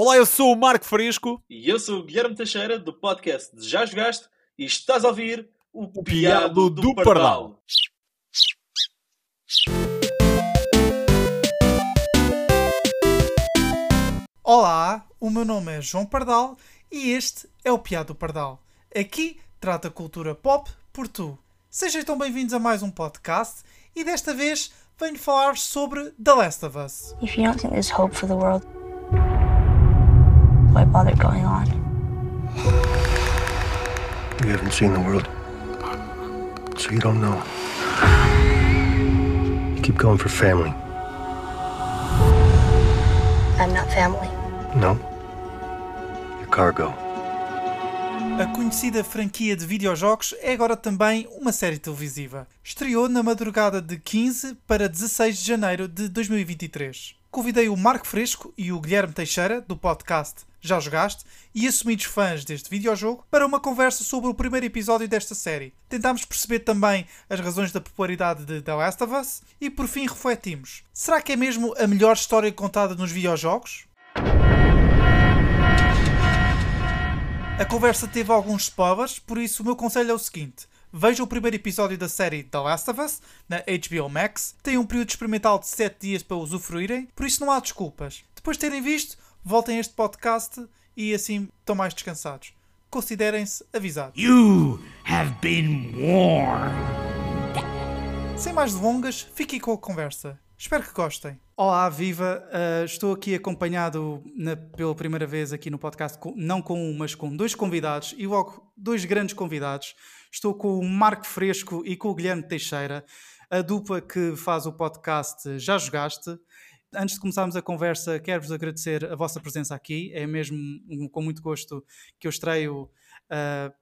Olá, eu sou o Marco Fresco. E eu sou o Guilherme Teixeira, do podcast de Já Jogaste, e estás a ouvir o, o Piado do, do Pardal. Pardal. Olá, o meu nome é João Pardal e este é o Piado do Pardal. Aqui trata cultura pop por tu. Sejam tão bem-vindos a mais um podcast e desta vez venho falar sobre The Last of Us. If you don't think there's hope for the world, why bother going on? You haven't seen the world, so you don't know. You keep going for family. I'm not family. No. Your cargo. A conhecida franquia de videojogos é agora também uma série televisiva. Estreou na madrugada de 15 para 16 de janeiro de 2023. Convidei o Marco Fresco e o Guilherme Teixeira, do podcast Já Jogaste, e assumidos fãs deste videojogo, para uma conversa sobre o primeiro episódio desta série. Tentámos perceber também as razões da popularidade de The Last of Us e por fim refletimos. Será que é mesmo a melhor história contada nos videojogos? A conversa teve alguns spoilers, por isso o meu conselho é o seguinte. Veja o primeiro episódio da série The Last of Us, na HBO Max. Tem um período experimental de 7 dias para usufruírem, por isso não há desculpas. Depois de terem visto, voltem a este podcast e assim estão mais descansados. Considerem-se avisados. You have been warned. Sem mais delongas, fiquem com a conversa. Espero que gostem. Olá, viva! Uh, estou aqui acompanhado na, pela primeira vez aqui no podcast, com, não com um, mas com dois convidados e logo dois grandes convidados. Estou com o Marco Fresco e com o Guilherme Teixeira, a dupla que faz o podcast Já Jogaste. Antes de começarmos a conversa, quero-vos agradecer a vossa presença aqui. É mesmo com muito gosto que eu estreio uh,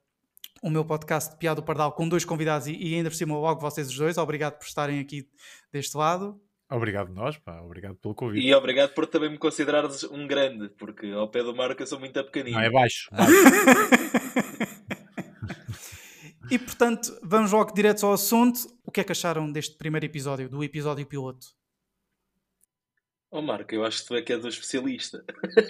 o meu podcast de Piado Pardal com dois convidados e, e ainda por cima logo vocês os dois. Obrigado por estarem aqui deste lado. Obrigado nós, pá. Obrigado pelo convite. E obrigado por também me considerares um grande, porque ao pé do Marco eu sou muito pequenino. Não, é baixo. baixo. e portanto, vamos logo direto ao assunto. O que é que acharam deste primeiro episódio, do episódio piloto? Oh Marco, eu acho que tu é que és o especialista.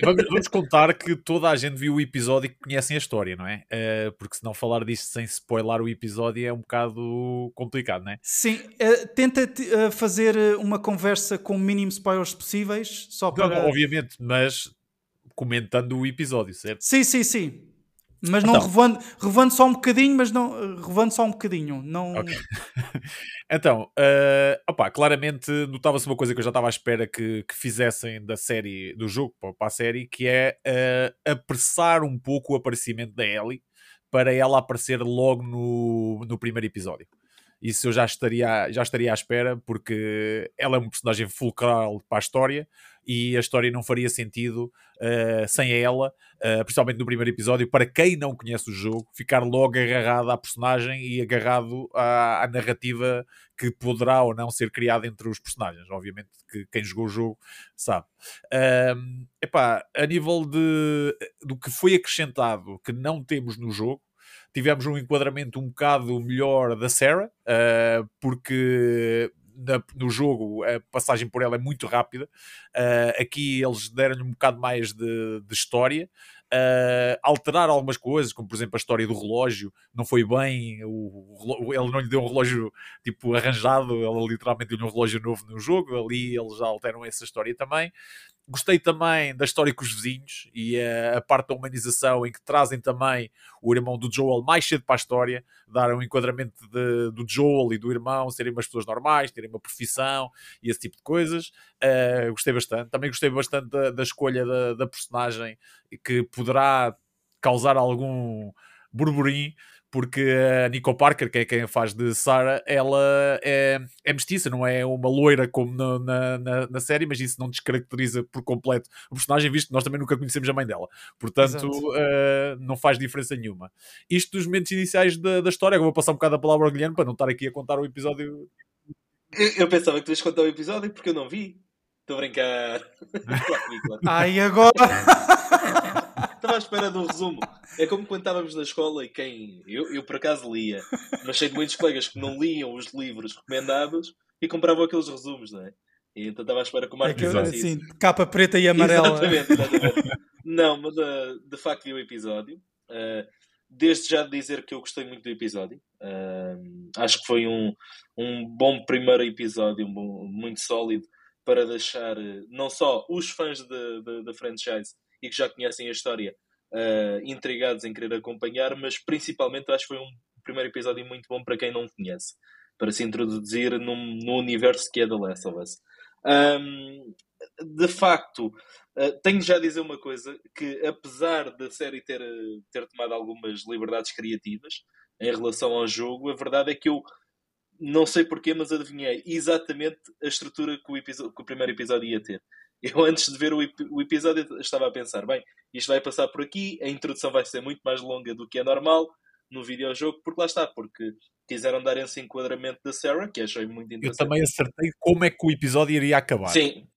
Vamos, vamos, contar que toda a gente viu o episódio e que conhecem a história, não é? Uh, porque se não falar disto sem spoiler o episódio é um bocado complicado, não é? Sim, uh, tenta uh, fazer uma conversa com o mínimo spoilers possíveis, só para... Não, obviamente, mas comentando o episódio, certo? Sim, sim, sim. Mas não então, revando, revando só um bocadinho, mas não revando só um bocadinho. Não... Okay. então, uh, opa, claramente notava-se uma coisa que eu já estava à espera que, que fizessem da série, do jogo para a série, que é uh, apressar um pouco o aparecimento da Ellie para ela aparecer logo no, no primeiro episódio. Isso eu já estaria, já estaria à espera, porque ela é um personagem fulcral para a história e a história não faria sentido uh, sem ela, uh, principalmente no primeiro episódio. Para quem não conhece o jogo, ficar logo agarrado à personagem e agarrado à, à narrativa que poderá ou não ser criada entre os personagens. Obviamente que quem jogou o jogo sabe. Uh, epá, a nível de, do que foi acrescentado que não temos no jogo, tivemos um enquadramento um bocado melhor da Sarah, uh, porque na, no jogo a passagem por ela é muito rápida. Uh, aqui eles deram-lhe um bocado mais de, de história. Uh, alterar algumas coisas, como por exemplo a história do relógio, não foi bem, o, o, ele não lhe deu um relógio tipo arranjado, ele literalmente deu-lhe um relógio novo no jogo, ali eles já alteram essa história também. Gostei também da história com os vizinhos e a, a, parte da humanização em que trazem também o irmão do Joel mais cedo para a história, dar um enquadramento de, do Joel e do irmão serem umas pessoas normais, terem uma profissão e esse tipo de coisas. Uh, gostei bastante. Também gostei bastante da, da escolha da, da personagem que poderá causar algum burburinho porque a Nico Parker, que é quem faz de Sarah, ela é, é mestiça, não é uma loira como na, na, na, na, série, mas isso não descaracteriza por completo o personagem, visto que nós também nunca conhecemos a mãe dela. Portanto, uh, não faz diferença nenhuma. Isto dos momentos iniciais da, da história, eu vou passar um bocado a palavra ao Guilherme para não estar aqui a contar o episódio. Eu, eu pensava que tu ias contar o episódio porque eu não vi. Estou a brincar. Ai, agora! Estava à espera de um resumo. É como quando estávamos na escola e quem. Eu, eu por acaso lia, mas sei de muitos colegas que não liam os livros recomendados e compravam aqueles resumos, não é? E então estava à espera que o Marco é assim, capa preta e amarela. Exatamente, exatamente. Não, mas uh, de facto vi o episódio. Uh, desde já dizer que eu gostei muito do episódio. Uh, acho que foi um, um bom primeiro episódio, um bom, muito sólido, para deixar não só os fãs da franchise e que já conhecem a história uh, intrigados em querer acompanhar, mas principalmente acho que foi um primeiro episódio muito bom para quem não conhece, para se introduzir num, num universo que é The Last of Us. Um, de facto, uh, tenho já a dizer uma coisa: que apesar da série ter, ter tomado algumas liberdades criativas em relação ao jogo, a verdade é que eu não sei porquê, mas adivinhei exatamente a estrutura que o, que o primeiro episódio ia ter. Eu, antes de ver o, o, episódio, estava a pensar: bem, isto vai passar por aqui, a introdução vai ser muito mais longa do que é normal no videojogo, porque lá está, porque quiseram dar esse enquadramento da Sarah, que achei muito interessante. Eu também acertei como é que o episódio iria acabar. Sim,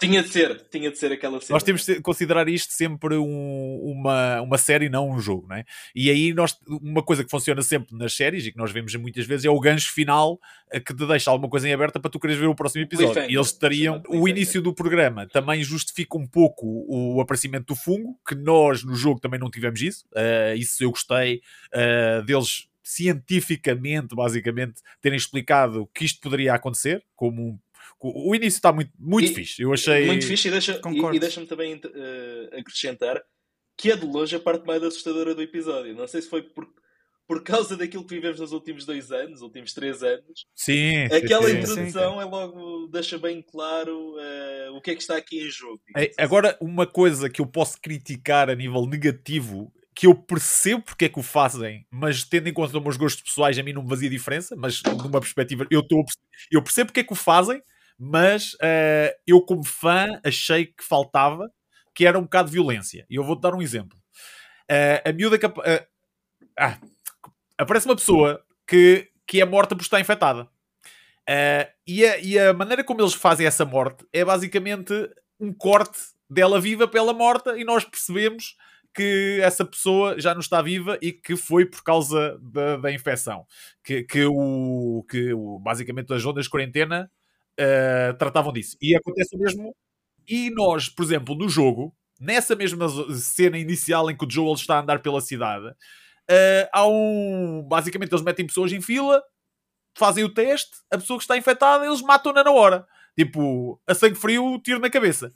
tinha de ser, tinha de ser aquela cena. Nós temos de considerar isto sempre um, uma, uma série, não um jogo, não é? E aí nós, uma coisa que funciona sempre nas séries e que nós vemos muitas vezes é o gancho final eh, que te deixa alguma coisa em aberta para tu queres ver o próximo episódio. E eles estariam. O início do programa também justifica um pouco o aparecimento do fungo, que nós no jogo também não tivemos isso. Uh, isso eu gostei uh, deles cientificamente, basicamente, terem explicado que isto poderia acontecer, como um o início está muito, muito e, fixe. Eu achei. Muito fixe e deixa-me deixa também uh, acrescentar que é de longe a parte mais assustadora do episódio. Não sei se foi por, por causa daquilo que vivemos nos últimos dois anos, últimos três anos. Sim. Aquela sim, introdução sim. é logo deixa bem claro uh, o que é que está aqui em jogo. É, agora, uma coisa que eu posso criticar a nível negativo que eu percebo porque é que o fazem, mas tendo em conta os meus gostos pessoais, a mim não me fazia diferença, mas numa perspectiva, eu, tô, eu percebo porque é que o fazem, mas uh, eu, como fã, achei que faltava que era um bocado de violência. E eu vou-te dar um exemplo. Uh, a miúda que. Uh, ah, aparece uma pessoa que, que é morta por estar infectada. e, a, e a maneira como eles fazem essa morte é basicamente um corte dela viva pela morta e nós percebemos que essa pessoa já não está viva e que foi por causa da, da infecção. Que, que, o, que o, basicamente as ondas de quarentena uh, tratavam disso. E acontece o mesmo. E nós, por exemplo, no jogo, nessa mesma cena inicial em que o Joel está a andar pela cidade, uh, há um. Basicamente, eles metem pessoas em fila, fazem o teste, a pessoa que está infectada, eles matam-na na hora. Tipo, a sangue frio, tiro na cabeça.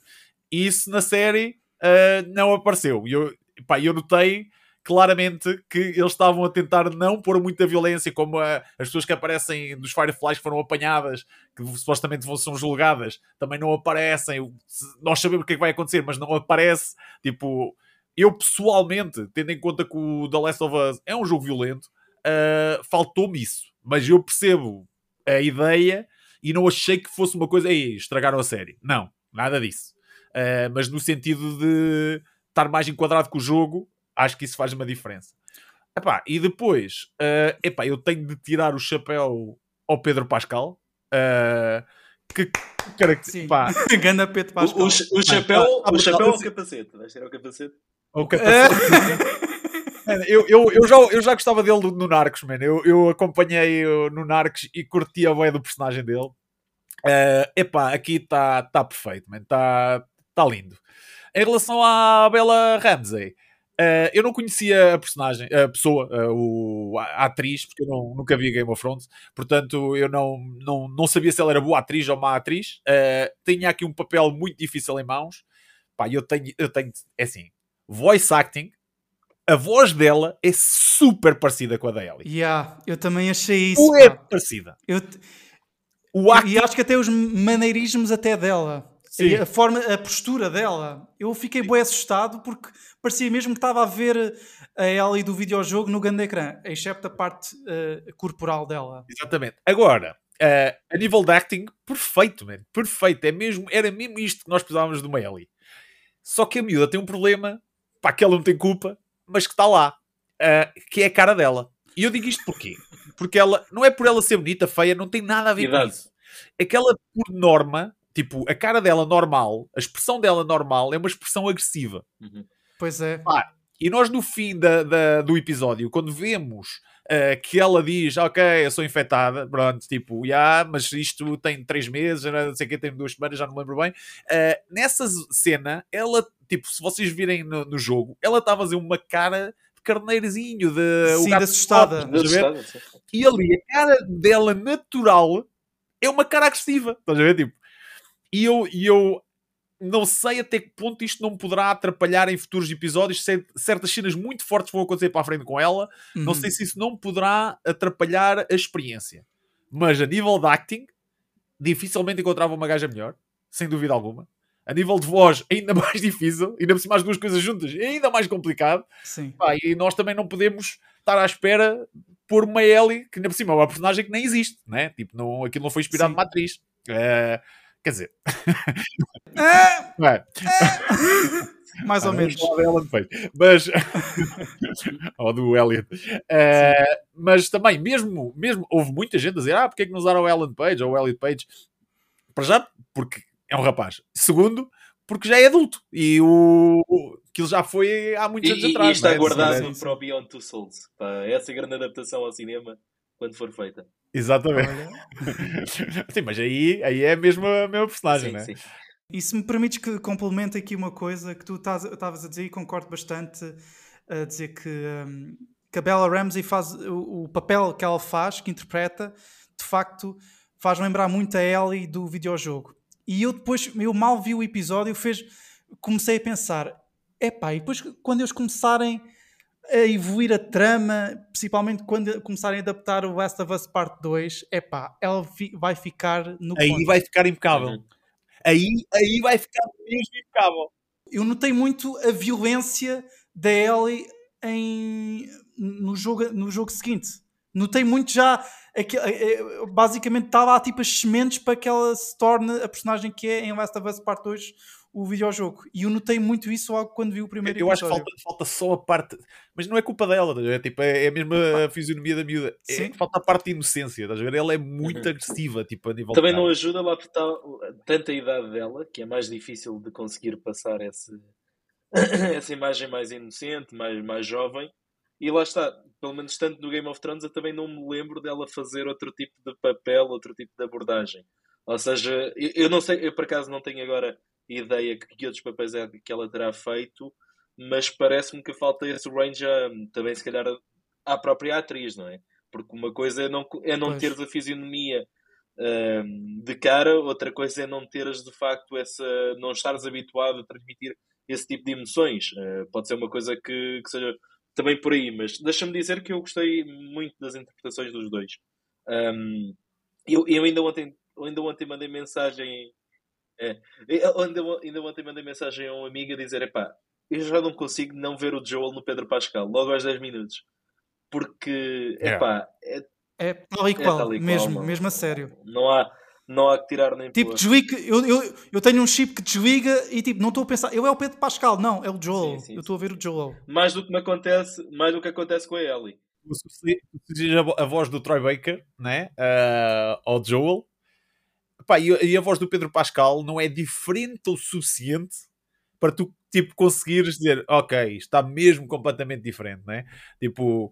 E isso na série uh, não apareceu. E eu, pá, eu notei claramente que eles estavam a tentar não pôr muita violência, como a, as pessoas que aparecem dos Fireflies que foram apanhadas, que supostamente vão ser julgadas, também não aparecem. Nós sabemos o que é que vai acontecer, mas não aparece. Tipo, eu pessoalmente, tendo em conta que o The Last of Us é um jogo violento, uh, faltou-me isso. Mas eu percebo a ideia e não achei que fosse uma coisa, ei, estragaram a série. Não, nada disso. Uh, mas no sentido de estar mais enquadrado com o jogo, acho que isso faz uma diferença. Epá, e depois, uh, epá, eu tenho de tirar o chapéu ao Pedro Pascal. Uh, que cara, pá. Ganda Pedro Pascal. O, o, o chapéu, ah, o chapéu ou o capacete? Vais tirar o capacete? O capacete. eu, eu, eu, já, eu já gostava dele no Narcos, mano. Eu, eu acompanhei no Narcos e curti a bem do personagem dele. Uh, epá, aqui está tá perfeito, Está tá lindo. Em relação à Bela Ramsey, Uh, eu não conhecia a personagem, a pessoa, uh, o, a atriz, porque eu não, nunca vi Game of Thrones, portanto eu não, não, não sabia se ela era boa atriz ou má atriz. Uh, tinha aqui um papel muito difícil em mãos. Pá, eu tenho, eu tenho, é assim, voice acting, a voz dela é super parecida com a da Ellie. Yeah, eu também achei isso. Ou é parecida. Eu, o acting... E acho que até os maneirismos até dela. Sim. A forma, a postura dela. Eu fiquei bem assustado porque parecia mesmo que estava a ver a Ellie do videojogo no grande ecrã, excepto a parte uh, corporal dela. Exatamente. Agora, uh, a nível de acting, perfeito, man. Perfeito. É mesmo, era mesmo isto que nós precisávamos de uma Ellie. Só que a miúda tem um problema, pá, que ela não tem culpa, mas que está lá, uh, que é a cara dela. E eu digo isto porquê? Porque ela, não é por ela ser bonita, feia, não tem nada a ver com isso. É que ela, por norma, Tipo, a cara dela normal, a expressão dela normal é uma expressão agressiva. Uhum. Pois é. Pá, e nós no fim da, da, do episódio, quando vemos uh, que ela diz, ok, eu sou infectada, pronto, tipo, yeah, mas isto tem três meses, não sei o que, tem duas semanas, já não me lembro bem. Uh, nessa cena, ela, tipo, se vocês virem no, no jogo, ela está a fazer uma cara de carneirozinho, de, sim, de assustada. De assustada, sim. E ali, a cara dela natural é uma cara agressiva, estás a ver? Tipo, e eu, e eu não sei até que ponto isto não poderá atrapalhar em futuros episódios. Certas cenas muito fortes vão acontecer para a frente com ela. Uhum. Não sei se isso não poderá atrapalhar a experiência. Mas a nível de acting, dificilmente encontrava uma gaja melhor, sem dúvida alguma. A nível de voz, ainda mais difícil. Ainda por cima as duas coisas juntas, ainda mais complicado. Sim. Pá, e nós também não podemos estar à espera por uma Ellie, que ainda por cima é uma personagem que nem existe, né? Tipo, não, aquilo não foi inspirado Sim. numa atriz. Uh, Quer dizer. É, é. Mais ou menos. Mas. ou do Elliot. Uh, mas também, mesmo, mesmo, houve muita gente a dizer: ah, porque é que não usaram o Ellen Page ou o Elliot Page? Para já, porque é um rapaz. Segundo, porque já é adulto. E o. Aquilo já foi há muitos e, anos atrás. E está é? guardado para o Beyond Two Souls. Para essa grande adaptação ao cinema quando for feita. Exatamente. sim, mas aí, aí é mesmo a mesma personagem, sim, né? Sim. E se me permites que complemente aqui uma coisa que tu estavas a dizer e concordo bastante a dizer que, um, que a Bella Ramsey faz o, o, papel que ela faz, que interpreta, de facto faz lembrar muito a Ellie do videojogo. E eu depois, eu mal vi o episódio, fez, comecei a pensar, epá, e depois quando eles começarem a evoluir a trama, principalmente quando começarem a adaptar o Last of Us Part 2, é pá, ela fi vai ficar no Aí ponto. vai ficar impecável. Uhum. Aí, aí vai ficar mesmo impecável. Eu notei muito a violência da Ellie em, no, jogo, no jogo seguinte. Notei muito já. Basicamente estava tipo as sementes para que ela se torne a personagem que é em Last of Us Part 2 o videojogo. E eu notei muito isso logo quando vi o primeiro eu episódio. Eu acho que falta, falta, só a parte. Mas não é culpa dela, é, tipo, é, é a mesma a fisionomia da miúda. É falta a parte de inocência, estás a ver? Ela é muito uhum. agressiva, tipo, a nível Também não ajuda lá porque está tanta idade dela que é mais difícil de conseguir passar essa, essa imagem mais inocente, mais, mais jovem. E lá está, pelo menos tanto no Game of Thrones, eu também não me lembro dela fazer outro tipo de papel, outro tipo de abordagem. Ou seja, eu, eu não sei, eu por acaso não tenho agora ideia que, que outros papéis é que ela terá feito, mas parece-me que falta esse range a, também, se calhar, à própria atriz, não é? Porque uma coisa é não, é não teres a fisionomia um, de cara, outra coisa é não teres de facto essa. não estares habituado a transmitir esse tipo de emoções. Uh, pode ser uma coisa que, que seja também por aí, mas deixa-me dizer que eu gostei muito das interpretações dos dois. Um, eu, eu ainda ontem, ainda ontem mandei mensagem é. Ainda, ainda ontem mandei mensagem a um amigo a dizer: epá, eu já não consigo não ver o Joel no Pedro Pascal, logo aos 10 minutos. Porque, epá, é, é tal e qual, é tal e mesmo, qual, mesmo a sério. Não há, não há que tirar nem Tipo, desliga, eu, eu, eu tenho um chip que desliga e tipo, não estou a pensar, eu é o Pedro Pascal, não, é o Joel. Sim, sim, eu estou a ver o Joel. Mais do que me acontece, mais do que acontece com a Ellie. A, a voz do Troy Baker, né? Uh, ao Joel, Pá, e, e, a voz do Pedro Pascal não é diferente o suficiente para tu tipo, conseguires dizer ok, está mesmo completamente diferente, né? Tipo,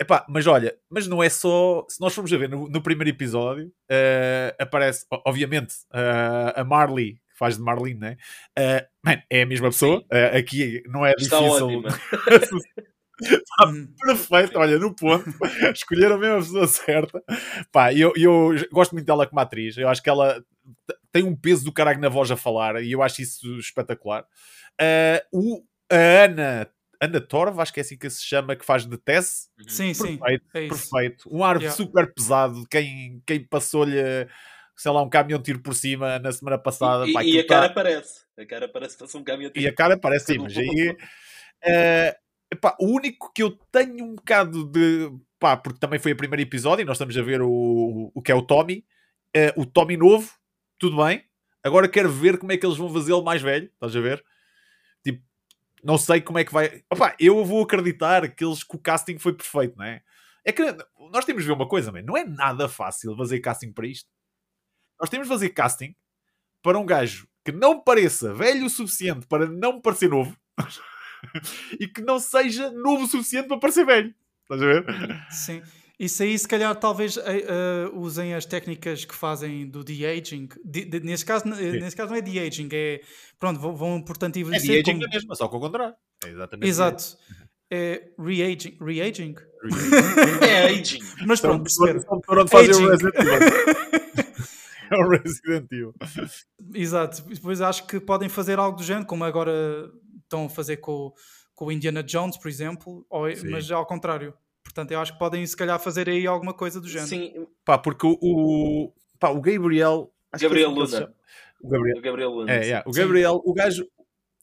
epá, mas olha, mas não é só. Se nós formos a ver no, no primeiro episódio, uh, aparece, obviamente, uh, a Marley, que faz de Marlene, né? Uh, man, é a mesma pessoa. aqui não é está difícil. Está perfeito, olha, no ponto. Escolheram a mesma pessoa certa. Pá, eu, eu gosto muito dela como atriz. Eu acho que ela tem um peso do caralho na voz a falar e eu acho isso espetacular. Uh, o, a Ana, Ana Torv, acho que é assim que se chama, que faz de Tess. Uhum. Sim, perfeito, sim. É perfeito. Um ar yeah. super pesado. Quem, quem passou-lhe sei lá, um caminhão tiro por cima na semana passada. E, pá, e a tá... cara parece. A cara parece que um caminhão tiro. E a cara parece, sim, mas aí. Uh, Epá, o único que eu tenho um bocado de. Pá, porque também foi o primeiro episódio e nós estamos a ver o, o que é o Tommy. Uh, o Tommy novo, tudo bem. Agora quero ver como é que eles vão fazê-lo mais velho. Estás a ver? Não sei como é que vai. Epá, eu vou acreditar que, eles, que o casting foi perfeito, não é? É que nós temos de ver uma coisa, man. não é nada fácil fazer casting para isto. Nós temos de fazer casting para um gajo que não pareça velho o suficiente para não parecer novo. e que não seja novo o suficiente para parecer velho. Estás a ver? Sim. Isso aí, se calhar, talvez uh, uh, usem as técnicas que fazem do de-aging. De, de, nesse, caso, nesse caso, não é de-aging, é. Pronto, vão, vão portanto, envelhecer. É de-aging como... mesmo, só que ao contrário. É exatamente. Exato. É re-aging. Re-aging? é aging. Mas pronto, perceberam. Para o Resident Evil. é o Resident Evil. Exato. Depois acho que podem fazer algo do género, como agora estão a fazer com, com o Indiana Jones, por exemplo, ou, mas ao contrário. Portanto, eu acho que podem, se calhar, fazer aí alguma coisa do género. Sim. Pá, porque o, o, pá, o Gabriel... Gabriel Luna. O Gabriel. O Gabriel Luna. É, é. O Gabriel, sim. o gajo,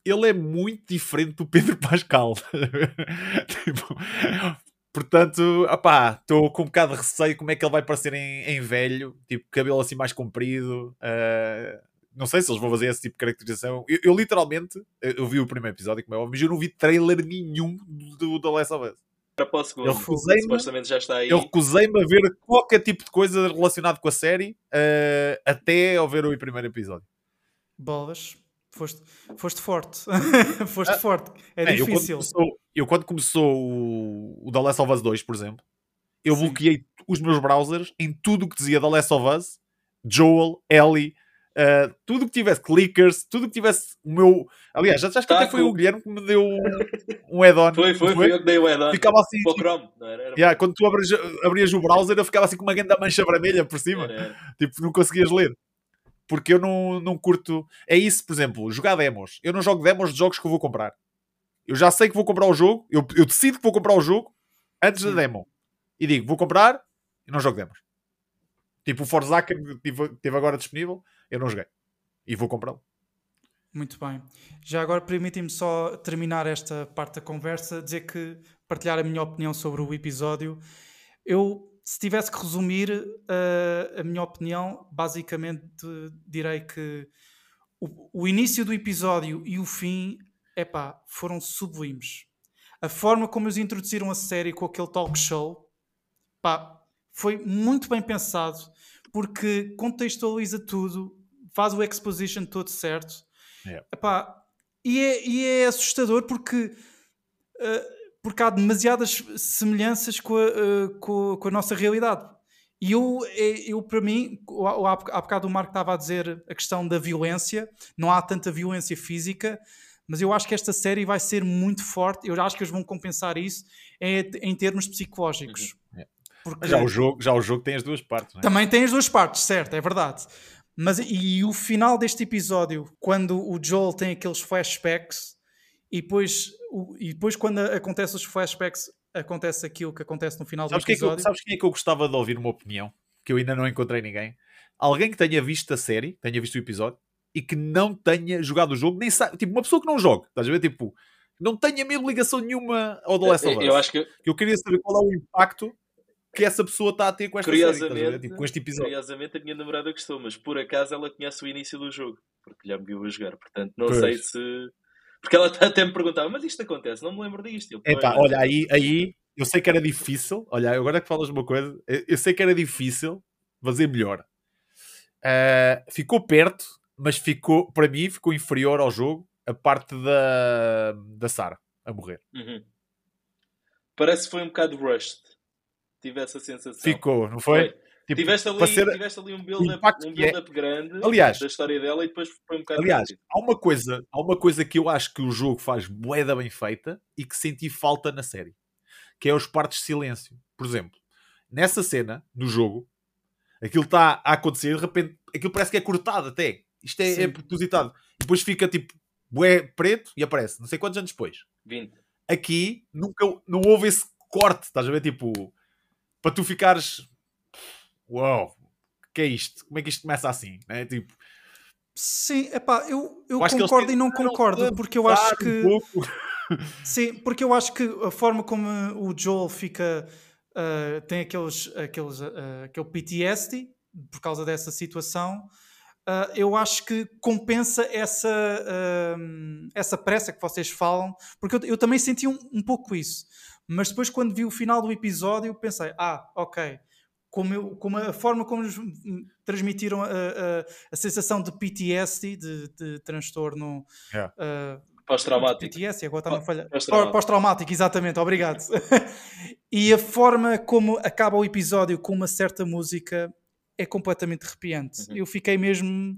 ele é muito diferente do Pedro Pascal. tipo, portanto, estou com um bocado de receio como é que ele vai parecer em, em velho, tipo, cabelo assim mais comprido. Uh, não sei se eles vão fazer esse tipo de caracterização. Eu, eu literalmente, eu vi o primeiro episódio, como é óbvio, mas eu não vi trailer nenhum do The Last of Us para o segundo. Eu recusei supostamente já está aí. Eu recusei-me a ver qualquer tipo de coisa relacionado com a série uh, até ao ver o primeiro episódio. Bolas. Foste, foste forte. foste ah, forte. É, é difícil. Eu quando, começou, eu quando começou o, o The Last of Us 2, por exemplo, eu Sim. bloqueei os meus browsers em tudo o que dizia The Last of Us, Joel, Ellie, Uh, tudo que tivesse clickers, tudo que tivesse o meu. Aliás, já acho que até foi o Guilherme que me deu um, add-on. Foi, foi, foi, eu que dei o add-on. Ficava assim. Tipo, Chrome, era? era yeah, quando tu abrias, abrias, o browser, eu ficava assim com uma grande mancha vermelha por cima. Era. Tipo, não conseguias ler. Porque eu não, não curto. É isso, por exemplo, jogar demos. Eu não jogo demos de jogos que eu vou comprar. Eu já sei que vou comprar o jogo, eu, eu decido que vou comprar o jogo antes Sim. da demo. E digo, vou comprar e não jogo demos. Tipo o Forza que teve agora disponível eu não joguei. E vou comprá-lo. Muito bem. Já agora permitem-me só terminar esta parte da conversa, dizer que partilhar a minha opinião sobre o episódio. Eu, se tivesse que resumir uh, a minha opinião, basicamente direi que o, o, início do episódio e o fim, epá, foram sublimes. A forma como eles introduziram a série com aquele talk show, pá, foi muito bem pensado porque contextualiza tudo, faz o exposition todo certo. Yeah. Epá, e, é, e é assustador porque, uh, porque há demasiadas semelhanças com a, uh, com, com, a nossa realidade. E eu, é, eu para mim, há bocado o Marco estava a dizer a questão da violência, não há tanta violência física, mas eu acho que esta série vai ser muito forte. Eu acho que eles vão compensar isso em, em termos psicológicos. Uhum. Porque... Já, o jogo, já o jogo tem as duas partes, não é? Também tem as duas partes, certo, é verdade. Mas e o final deste episódio, quando o Joel tem aqueles flashbacks e depois, o, e depois quando acontece os flashbacks, acontece aquilo que acontece no final sabes do episódio. Que é que eu, sabes quem é que eu gostava de ouvir uma opinião? Que eu ainda não encontrei ninguém. Alguém que tenha visto a série, tenha visto o episódio e que não tenha jogado o jogo, nem sabe, tipo, uma pessoa que não joga, estás a ver? Tipo, não tenha mesmo ligação nenhuma ao The Last of Us. Eu acho que... eu queria saber qual é o impacto que essa pessoa está a ter com esta curiosamente, série, tipo, com este episódio. Curiosamente a minha namorada gostou, mas por acaso ela conhece o início do jogo, porque já me viu a jogar, portanto não pois. sei se... Porque ela até me perguntava, mas isto acontece, não me lembro disto. Olha, aí, aí eu sei que era difícil, olha, agora que falas uma coisa, eu sei que era difícil fazer melhor. Uh, ficou perto, mas ficou, para mim, ficou inferior ao jogo a parte da, da Sarah a morrer. Uhum. Parece que foi um bocado rushed tive essa sensação. Ficou, não foi? foi. Tipo, tiveste, ali, ser... tiveste ali um build-up um build é... grande aliás, da história dela e depois foi um bocado. Aliás, há uma, coisa, há uma coisa que eu acho que o jogo faz boeda bem feita e que senti falta na série, que é os partes de silêncio. Por exemplo, nessa cena do jogo, aquilo está a acontecer de repente, aquilo parece que é cortado até. Isto é, é propositado. Depois fica tipo bué preto e aparece, não sei quantos anos depois. 20. Aqui nunca não houve esse corte, estás a ver? Tipo, para tu ficares uau, wow, que é isto? Como é que isto começa assim? É tipo Sim, epá, eu, eu, eu concordo e não concordo, porque eu acho que. Um Sim, porque eu acho que a forma como o Joel fica. Uh, tem aqueles, aqueles, uh, aquele PTSD por causa dessa situação. Uh, eu acho que compensa essa, essa pressa que vocês falam, porque eu, eu também senti um, um pouco isso. Mas depois, quando vi o final do episódio, pensei: ah, ok. Como, eu, como a forma como eles transmitiram a, a, a sensação de PTSD, de, de transtorno yeah. uh, Pós-traumático. PTS, agora está a falhar. Pós-traumático. Pós-traumático, exatamente, obrigado. e a forma como acaba o episódio com uma certa música é completamente arrepiante. Uhum. Eu fiquei mesmo.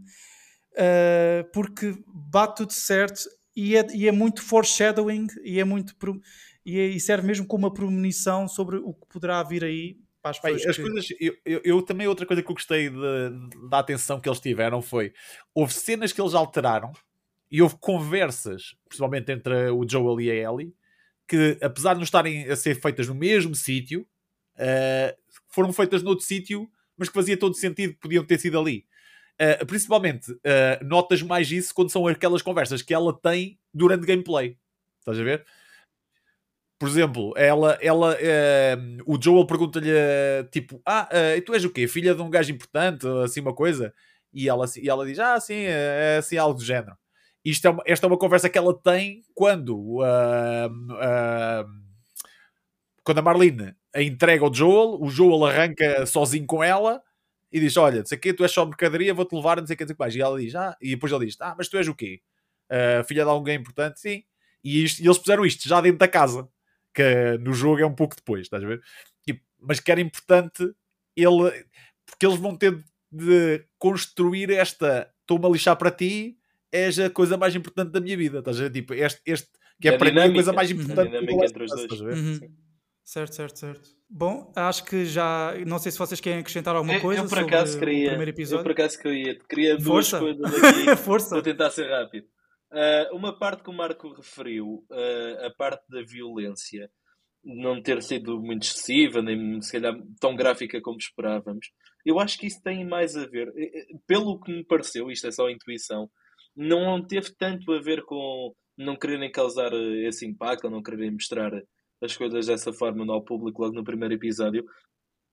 uh, porque bate tudo certo e é, e é muito foreshadowing e é muito. pro- E, e serve mesmo como uma premonição sobre o que poderá vir aí para as Bem, as que- coisas, eu, eu, eu também outra coisa que eu gostei de- da atenção que eles tiveram foi houve cenas que eles alteraram e houve conversas, principalmente entre o Joel e a Ellie, que apesar de não estarem a ser feitas no mesmo sítio, eh, foram feitas noutro sítio, mas que fazia todo sentido que podiam ter sido ali. Eh, principalmente, eh, notas mais isso quando são aquelas conversas que ela tem durante gameplay. Estás a ver? Por exemplo, ela, ela, eh, o Joel pergunta-lhe eh, tipo: Ah, eh, e tu és o quê? Filha de um gajo importante? Assim uma coisa? E ela, e ela diz: Ah, sim, é é assim algo do género. Isto é uma- esta é uma conversa que ela tem quando, ah, ah, quando a Marlene a entrega ao Joel, o Joel arranca sozinho com ela e diz: Olha, não sei quê, tu és só mercadoria, vou-te levar, não sei o não sei o que mais. E ela diz: Ah, e depois ele diz: Ah, mas tu és o quê? Ah, filha de alguém importante? Sim. E, isto- e eles puseram isto já dentro da casa, que no jogo é um pouco depois, estás a ver? E- mas que era importante ele, porque eles vão ter de construir esta estou-me a lixar para ti, és a coisa mais importante da minha vida, estás a ver? Tipo, este, este que é A para mim a coisa dinâmica, mais a importante do dinâmica entre os dois. estás a ver? Uhum. Certo, certo, certo. Bom, acho que já. Não sei se vocês querem acrescentar alguma Eu- coisa eu, por sobre acaso o queria, primeiro eu por episódio. acaso queria, queria duas Força. coisas aqui. Força! Vou tentar ser rápido. Ah, uma parte que o Marco referiu, ah, a parte da violência, não ter sido muito excessiva, nem se calhar tão gráfica como esperávamos, eu acho que isso tem mais a ver, eh, eh, pelo que me pareceu, isto é só intuição, não teve tanto a ver com não quererem causar eh, esse impacto, ou não quererem mostrar as coisas dessa forma ao público logo no primeiro episódio.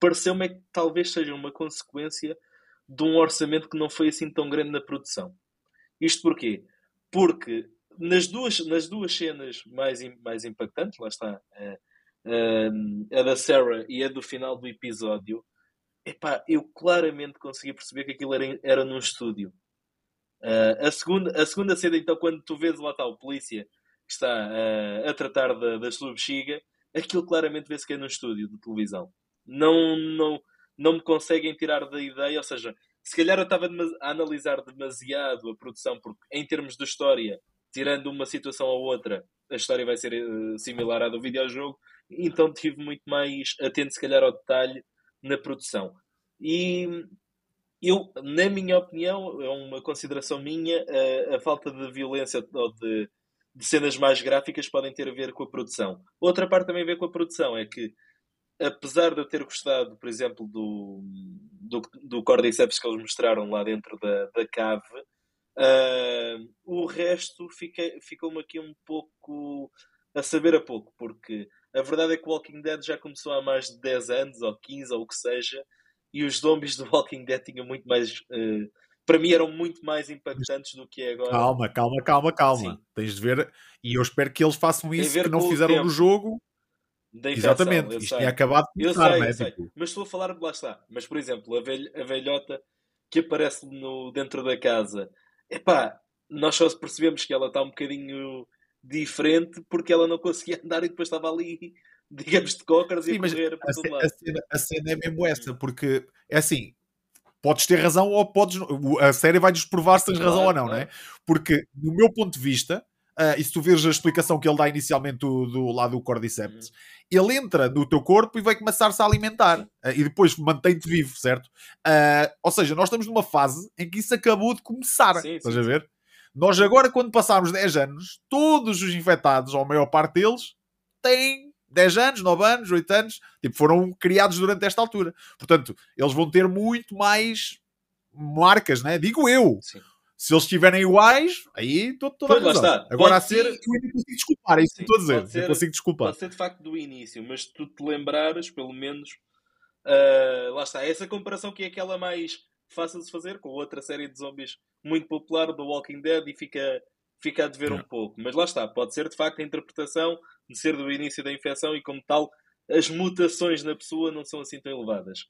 Pareceu-me é que talvez seja uma consequência de um orçamento que não foi assim tão grande na produção. Isto porquê? Porque nas duas, nas duas cenas mais, mais impactantes, lá está, eh, eh, a da Sarah e a do final do episódio, epá, eu claramente consegui perceber que aquilo era, era num estúdio. Eh, a, segunda, a segunda cena, então, quando tu vês lá o polícia que está eh, a tratar da, da sua bexiga, aquilo claramente vê-se que é num estúdio de televisão. Não, não, não me conseguem tirar da ideia, ou seja, se calhar eu estava a analisar demasiado a produção, porque em termos de história, tirando uma situação ou outra, a história vai ser eh, similar à do videojogo, então tive muito mais atento, se calhar, ao detalhe na produção. E eu, na minha opinião, é uma consideração minha, a, a falta de violência ou de, de cenas mais gráficas podem ter a ver com a produção. Outra parte também a ver com a produção é que, apesar de eu ter gostado, por exemplo, do, do, do Cordyceps que eles mostraram lá dentro da, da cave, ah, o resto ficou-me aqui um pouco a saber a pouco, porque a verdade é que o Walking Dead já começou há mais de 10 anos, ou 15, ou o que seja, e os zombies do Walking Dead tinham muito mais. eh, para mim eram muito mais impactantes do que é agora. Calma, calma, calma, calma. Sim. Tens de ver, e eu espero que eles façam isso que não fizeram no jogo. Da infecção, Exatamente, eu isto sei. tinha acabado de Eu começar, sei, é? eu sei. Tipo, Mas estou a falar, lá está. Mas, por exemplo, a, velho, a velhota que aparece no, dentro da casa. Epá, nós só percebemos que ela está um bocadinho diferente porque ela não conseguia andar e depois estava ali, digamos, de cócaras e a correr por a, lado. a cena, a cena é mesmo essa, porque é assim, podes ter razão ou podes. A série vai-nos provar se tens razão Claro, ou não, claro. não é? Porque, no meu ponto de vista, ah, e se tu vês a explicação que ele dá inicialmente do, do lado do Cordyceps, Uhum. ele entra no teu corpo e vai começar-se a alimentar ah, e depois mantém-te vivo, certo? Ah, ou seja, nós estamos numa fase em que isso acabou de começar, Sim, estás sim, a ver? Nós agora, quando passarmos 10 anos, todos os infectados, ou a maior parte deles, têm 10 anos, 9 anos, 8 anos, tipo, foram criados durante esta altura. Portanto, eles vão ter muito mais marcas, né? Digo eu. Sim. Se eles estiverem iguais, aí estou toda a Pois, lá razão. está. Agora a Pode ser, ser- eu ainda consigo desculpar, é isso que estou a dizer. ser- Eu consigo desculpar. Pode ser de facto do início, mas se tu te lembrares, pelo menos, ah, lá está, essa comparação que é aquela mais fácil de fazer com outra série de zombies muito popular do Walking Dead e fica, fica a dever um pouco. Mas lá está, pode ser de facto a interpretação de ser do início da infecção e como tal as mutações na pessoa não são assim tão elevadas.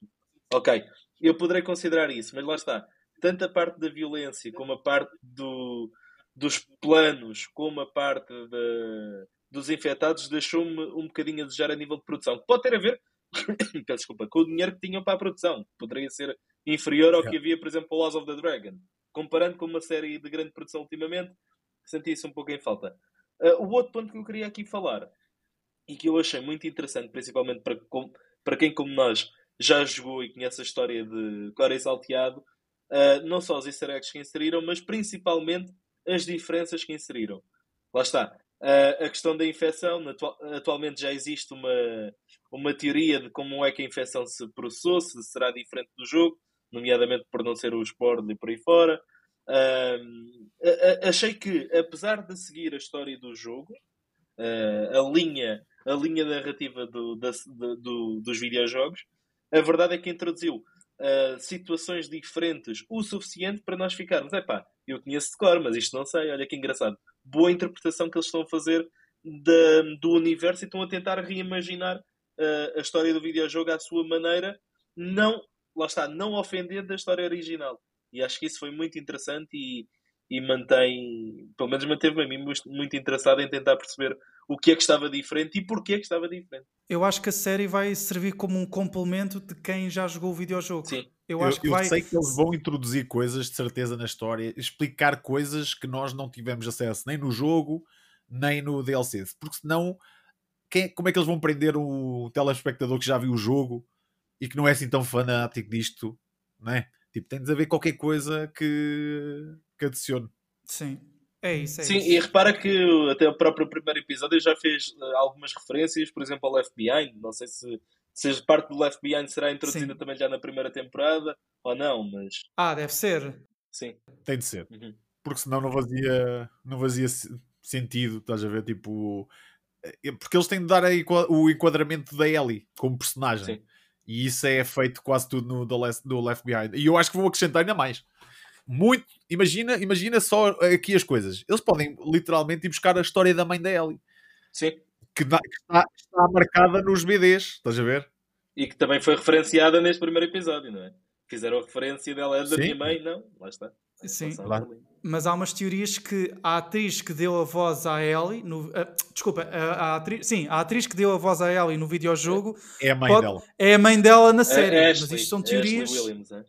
Ok, eu poderei considerar isso, mas lá está. Tanto a parte da violência como a parte do, dos planos como a parte de, dos infectados deixou-me um bocadinho a desejar a nível de produção. Pode ter a ver, peço desculpa, com o dinheiro que tinham para a produção. Poderia ser inferior ao yeah. que havia, por exemplo, para Lost of the Dragon. Comparando com uma série de grande produção ultimamente, senti isso um pouco em falta. Uh, o outro ponto que eu queria aqui falar, e que eu achei muito interessante, principalmente para, para quem como nós já jogou e conhece a história de Core Salteado, uh, não só os easter eggs que inseriram, mas principalmente as diferenças que inseriram. Lá está. Uh, a questão da infecção, atualmente já existe uma, uma teoria de como é que a infecção se processou, se será diferente do jogo, nomeadamente por não ser o Sport e por aí fora. Uh, achei que, apesar de seguir a história do jogo, uh, a, linha, a linha narrativa do, da, do, dos videojogos, a verdade é que introduziu uh, situações diferentes o suficiente para nós ficarmos, é pá, eu conheço de cor, mas isto não sei, olha que engraçado. Boa interpretação que eles estão a fazer de, do universo e estão a tentar reimaginar uh, a história do videojogo à sua maneira, não, lá está, não ofender da história original. E acho que isso foi muito interessante e, e mantém, pelo menos manteve-me a mim muito interessado em tentar perceber o que é que estava diferente e porquê que estava diferente. Eu acho que a série vai servir como um complemento de quem já jogou o videojogo. Sim. Eu, acho que eu vai... sei que eles vão introduzir coisas de certeza na história, explicar coisas que nós não tivemos acesso nem no jogo, nem no DLC. Porque senão, quem, como é que eles vão prender o telespectador que já viu o jogo e que não é assim tão fanático disto, não é? Tipo, tem de haver qualquer coisa que, que adicione. Sim. É isso, é Sim, isso. e repara que até o próprio primeiro episódio já fez eh, algumas referências, por exemplo, ao Left Behind. Não sei se, se parte do Left Behind será introduzida Sim. também já na primeira temporada ou não, mas. Ah, deve ser. Sim. Tem de ser. Uhum. Porque senão não fazia, não fazia sentido, estás a ver? Tipo. Eh, porque eles têm de dar o enquadramento da Ellie como personagem. Sim. E isso é feito quase tudo no do Left, do Left Behind. E eu acho que vou acrescentar ainda mais muito. Imagina, imagina só aqui as coisas. Eles podem literalmente ir buscar a história da mãe da Ellie. Sim. Que, está, está marcada nos BDs, estás a ver? E que também foi referenciada neste primeiro episódio, não é? Fizeram a referência dela, é da Sim. minha mãe, não? Lá está. Sim, mas há umas teorias que a atriz que deu a voz à Ellie, no, uh, desculpa, a, a, atriz, sim, a atriz que deu a voz à Ellie no videojogo é a mãe pode, dela. É a mãe dela na série, é, mas isto são teorias. Williams, é?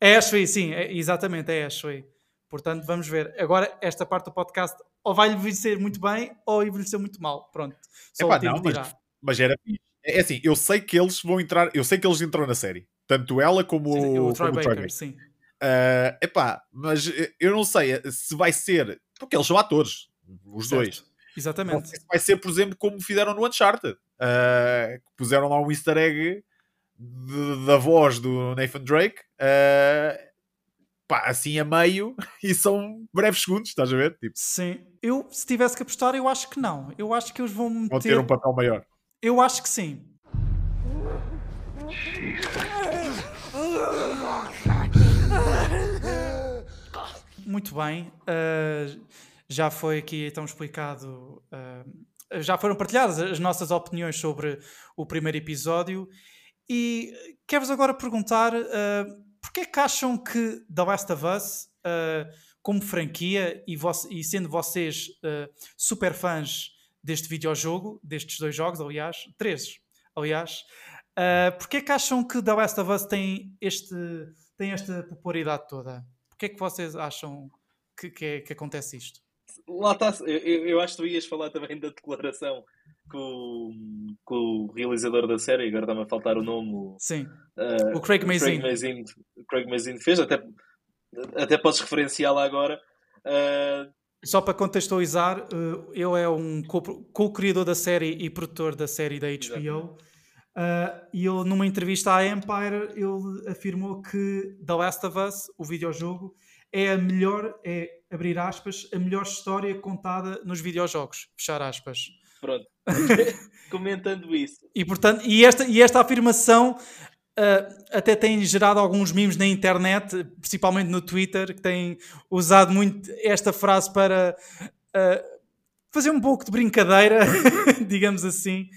É Ashley, sim, é, exatamente, é Ashley. Portanto, vamos ver. Agora, esta parte do podcast ou vai envelhecer muito bem ou envelhecer muito mal. Pronto. Só Epá, não, mas, mas, era. É assim, eu sei que eles vão entrar. Eu sei que eles entram na série. Tanto ela como, sim, o, o Troy Baker, Baker. Sim. Uh, epá, mas eu não sei se vai ser. Porque eles são atores, os certo. dois. Exatamente. Vai ser, por exemplo, como fizeram no Uncharted. Uh, puseram lá um easter egg de, da voz do Nathan Drake, uh, pá, assim a meio, e são breves segundos, estás a ver? Tipo, Sim, eu se tivesse que apostar, eu acho que não. Eu acho que eles vão meter... Vão ter um papel maior. Eu acho que sim. Muito bem. Uh, já foi aqui então explicado. Uh, já foram partilhadas as nossas opiniões sobre o primeiro episódio e quero-vos agora perguntar uh, porquê que acham que The Last of Us, uh, como franquia, e, e sendo vocês uh, super fãs deste videojogo, destes dois jogos, aliás, três, aliás, uh, porquê que acham que The Last of Us tem, este, tem esta popularidade toda? Porquê que vocês acham que, que, é, que acontece isto? Lá está, eu, eu acho que tu ias falar também da declaração com, com o realizador da série, agora está-me a faltar o nome. Sim, uh, o Craig Mazin. Craig Mazin, Craig Mazin fez, até, até podes referenciá-la agora. Uh, só para contextualizar, uh, ele é um co-criador da série e produtor da série da HBO. E ele, numa entrevista à Empire, ele afirmou que The Last of Us, o videojogo, é a melhor, é, abrir aspas, a melhor história contada nos videojogos, fechar aspas. Pronto. Comentando isso. E, portanto, e, esta, e esta afirmação uh, até tem gerado alguns memes na internet, principalmente no Twitter, que têm usado muito esta frase para uh, fazer um pouco de brincadeira, digamos assim.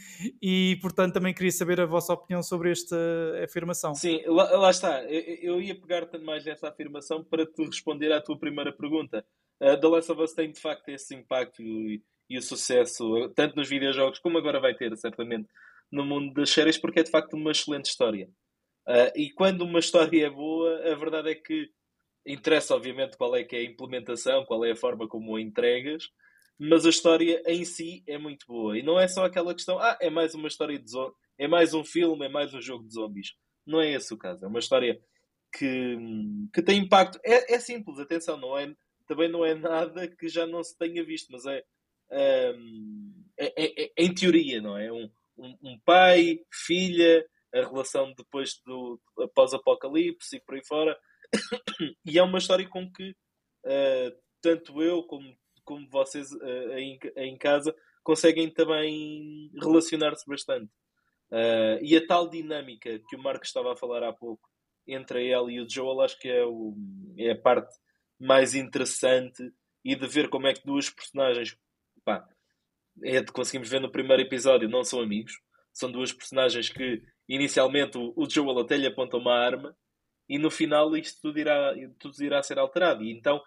E, portanto, também queria saber a vossa opinião sobre esta afirmação. Sim, lá, lá está. Eu, eu ia pegar-te mais nessa afirmação para te responder à tua primeira pergunta. uh, The Last of Us tem de facto esse impacto e, e o sucesso, tanto nos videojogos como agora vai ter, certamente, no mundo das séries, porque é de facto uma excelente história. Uh, e quando uma história é boa, a verdade é que interessa, obviamente, qual é que é a implementação, qual é a forma como a entregas, mas a história em si é muito boa. E não é só aquela questão, ah, é mais uma história de zombies, é mais um filme, é mais um jogo de zombies. Não é esse o caso. É uma história que, que tem impacto. É, é simples, atenção, não é, também não é nada que já não se tenha visto, mas é, um, é, é, é em teoria, não é? Um, um, pai, filha, a relação depois do após-apocalipse e por aí fora. e é uma história com que uh, tanto eu como, como vocês uh, em, em casa conseguem também relacionar-se bastante. Uh, e a tal dinâmica que o Marco estava a falar há pouco entre ela e o Joel, acho que é, o, é a parte mais interessante e de ver como é que duas personagens, pá, é de conseguimos ver no primeiro episódio, não são amigos, são duas personagens que inicialmente o, o Joel até lhe aponta uma arma e no final isto tudo irá, tudo irá ser alterado. E então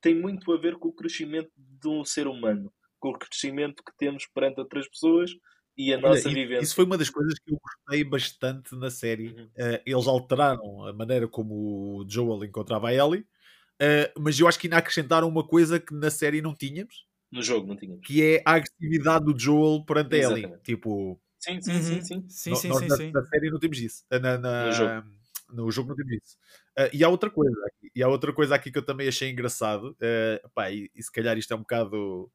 tem muito a ver com o crescimento de um ser humano, com o crescimento que temos perante outras pessoas e a Olha, nossa vivência. Isso foi uma das coisas que eu gostei bastante na série. Uhum. Uh, eles alteraram a maneira como o Joel encontrava a Ellie, uh, mas eu acho que ainda acrescentaram uma coisa que na série não tínhamos. No jogo não tínhamos. Que é a agressividade do Joel perante a Ellie. Tipo... Sim, sim, uhum. sim. sim. sim, sim, sim, na, sim. na, série não temos isso. Na, na, no, jogo. no jogo não temos isso. Uh, e há outra coisa. E há outra coisa aqui que eu também achei engraçado. Pá, e, e se calhar isto é um bocado...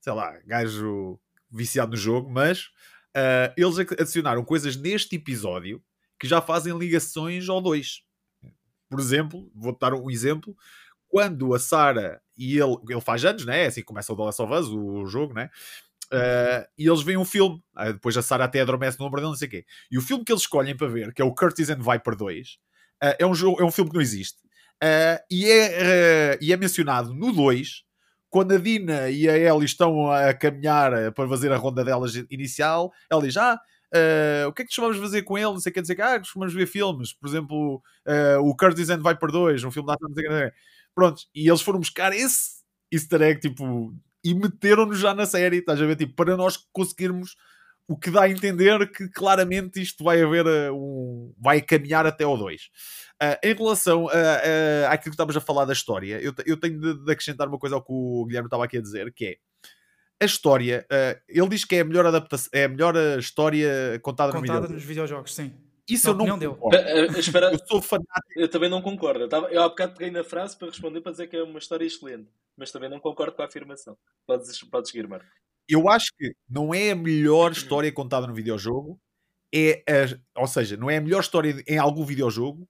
Sei lá, gajo viciado no jogo, mas uh, eles adicionaram coisas neste episódio que já fazem ligações ao 2. Por exemplo, vou dar um exemplo. Quando a Sarah e ele, ele faz anos, né? Assim começa o The Last of Us, o jogo, né? Uh, e eles veem um filme. Uh, depois a Sarah até adormece no ombro dele, não sei o quê. E o filme que eles escolhem para ver, que é o Curtis and Viper 2, uh, é, um jogo, é um filme que não existe. e, é, e é mencionado no 2 quando a Dina e a Ellie estão a caminhar eh, para fazer a ronda delas inicial, ela diz: Ah, uh, o que é que costumamos fazer com ele? Não sei o que dizer que ah, costumamos ver filmes, por exemplo, uh, o Curtis and Viper 2, um filme da não sei que. Pronto, e eles foram buscar esse easter egg, tipo, e meteram-nos já na série, estás a ver? Tipo, para nós conseguirmos o que dá a entender que claramente isto vai haver uh, um. vai caminhar até ao 2. Uh, em relação a, a, àquilo que estavas a falar da história, eu, eu tenho de, de, acrescentar uma coisa ao que o Guilherme estava aqui a dizer, que é a história, uh, ele diz que é a melhor adaptação, é a melhor história contada, contada no nos videojogos, sim. Isso eu não deu. Uh, espera, eu sou fanático. Eu também não concordo. Eu, estava, eu há bocado peguei na frase para responder para dizer que é uma história excelente, mas também não concordo com a afirmação. Podes, podes seguir, Marco. Eu acho que não é a melhor história contada no videojogo, é a, ou seja, não é a melhor história em algum videojogo,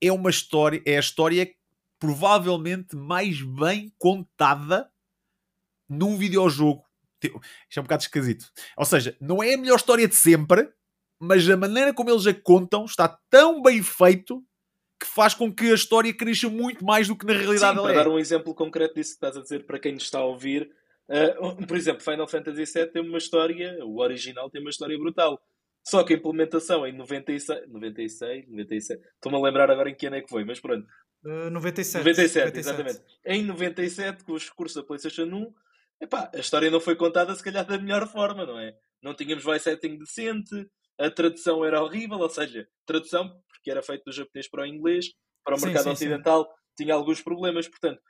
é uma história, é a história provavelmente mais bem contada num videojogo. Isto é um bocado esquisito. Ou seja, não é a melhor história de sempre, mas a maneira como eles a contam está tão bem feito que faz com que a história cresça muito mais do que na realidade Sim, para é. dar um exemplo concreto disso que estás a dizer para quem nos está a ouvir, uh, por exemplo, Final Fantasy VII tem uma história, o original tem uma história brutal. Só que a implementação em 96, 96, 97, estou-me a lembrar agora em que ano é que foi, mas pronto. Uh, 97, 97. 97, exatamente. Em 97, com os recursos da PlayStation 1, epá, a história não foi contada se calhar da melhor forma, não é? Não tínhamos voice setting decente, a tradução era horrível, ou seja, tradução, porque era feito do japonês para o inglês, para o sim, mercado sim, ocidental, sim. tinha alguns problemas, portanto,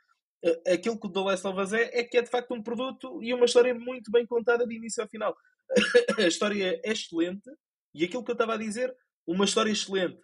aquilo que o The Last of Us é, é que é de facto um produto e uma história muito bem contada de início ao final. a história é excelente, e aquilo que eu estava a dizer, uma história excelente,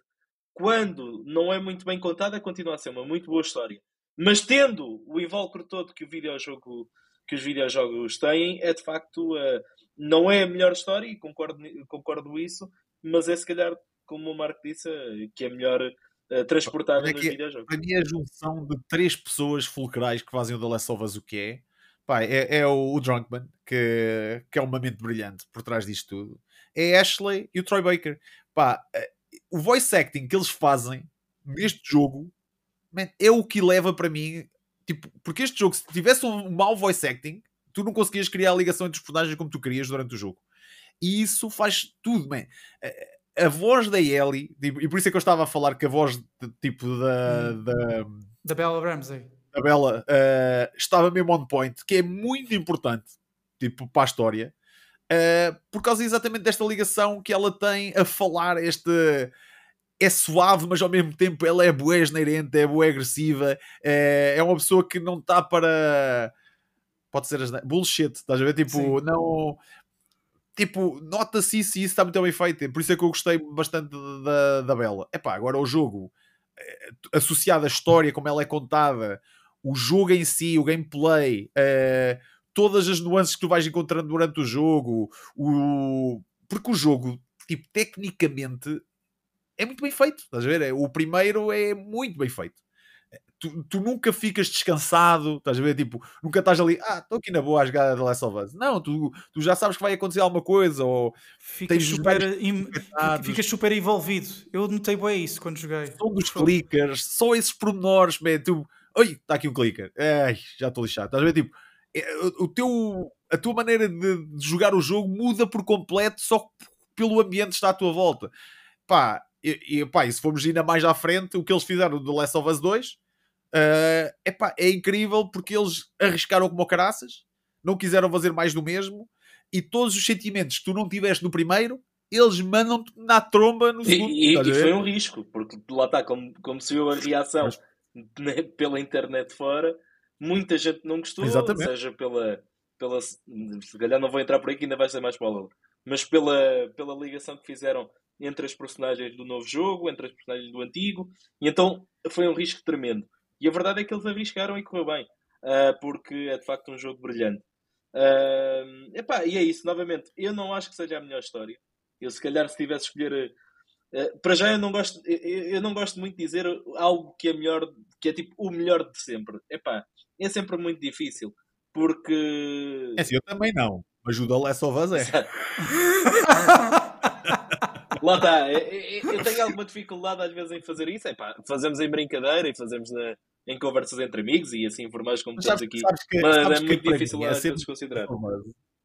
quando não é muito bem contada, continua a ser uma muito boa história. Mas tendo o invólucro todo que o videojogo que os videojogos têm, é de facto uh, não é a melhor história, e concordo, concordo isso, mas é se calhar, como o Marco disse, que é melhor uh, transportável é nos videojogos. A junção de três pessoas fulcrais que fazem o The Last of Us o que é, pá, é, é o, o Drunkman, que, que é uma mente brilhante por trás disto tudo é Ashley e o Troy Baker. Pá, eh, o voice acting que eles fazem neste jogo man, é o que leva para mim. Tipo, porque este jogo, se tivesse um mau voice acting, tu não conseguias criar a ligação entre os personagens como tu querias durante o jogo. E isso faz tudo, man. A, a voz da Ellie, tipo, e por isso é que eu estava a falar que a voz de, tipo da. Hum. Da, da Bella Ramsey. da Bela uh, estava mesmo on point, que é muito importante, tipo, para a história, uh, por causa exatamente desta ligação que ela tem a falar este é suave, mas ao mesmo tempo ela é boa inerente, é boa agressiva, é, é uma pessoa que não está para pode ser bullshit, estás a ver? Tipo, Sim. não tipo, nota-se isso e isso está muito bem feito. Por isso é que eu gostei bastante da, da Bela. Epá, agora o jogo eh, associado à história, como ela é contada, o jogo em si, o gameplay, uh, todas as nuances que tu vais encontrando durante o jogo, o... porque o jogo, tipo, tecnicamente é muito bem feito. Estás a ver? O primeiro é muito bem feito tu, tu, nunca ficas descansado, estás a ver? Tipo, nunca estás ali, ah, estou aqui na boa a jogar The Last of Us. Não, tu, tu já sabes que vai acontecer alguma coisa, ou ficas super, im, ficas super envolvido. Eu notei bem isso quando joguei. São dos clickers, só esses pormenores, man, tu, oi, está aqui um clicker, Ai, já estou lixado, estás a ver? Tipo, é, o teu, a tua maneira de, de jogar o jogo muda por completo só pelo ambiente que está à tua volta. Pá, e, e, pá, e se formos ainda mais à frente, o que eles fizeram do Last of Us 2 Uh, epá, é incrível porque eles arriscaram como caraças, não quiseram fazer mais do mesmo, e todos os sentimentos que tu não tiveste no primeiro, eles mandam-te na tromba no segundo. E, e, foi um risco, porque lá está, como, como se viu a reação Mas... pela internet fora, muita gente não gostou, Exatamente. seja pela, pela. Se calhar não vou entrar por aí que ainda vai ser mais spoiler, mas pela, pela ligação que fizeram entre as personagens do novo jogo, entre as personagens do antigo, e então foi um risco tremendo. E a verdade é que eles arriscaram e correu bem, uh, porque é de facto um jogo brilhante. Uh, epá, e é isso, novamente, eu não acho que seja a melhor história. Eu, se calhar, se tivesse escolher. Uh, para já, eu não, gosto, eu, eu, não gosto muito de dizer algo que é melhor, que é tipo o melhor de sempre. Epá, é sempre muito difícil, porque. É assim, eu também não, mas o Last of Us é. Lá está, eu tenho alguma dificuldade às vezes em fazer isso. É pá, fazemos em brincadeira e fazemos na, em conversas entre amigos e assim informais como estamos aqui. Que, mas é muito difícil mim, às vezes considerar.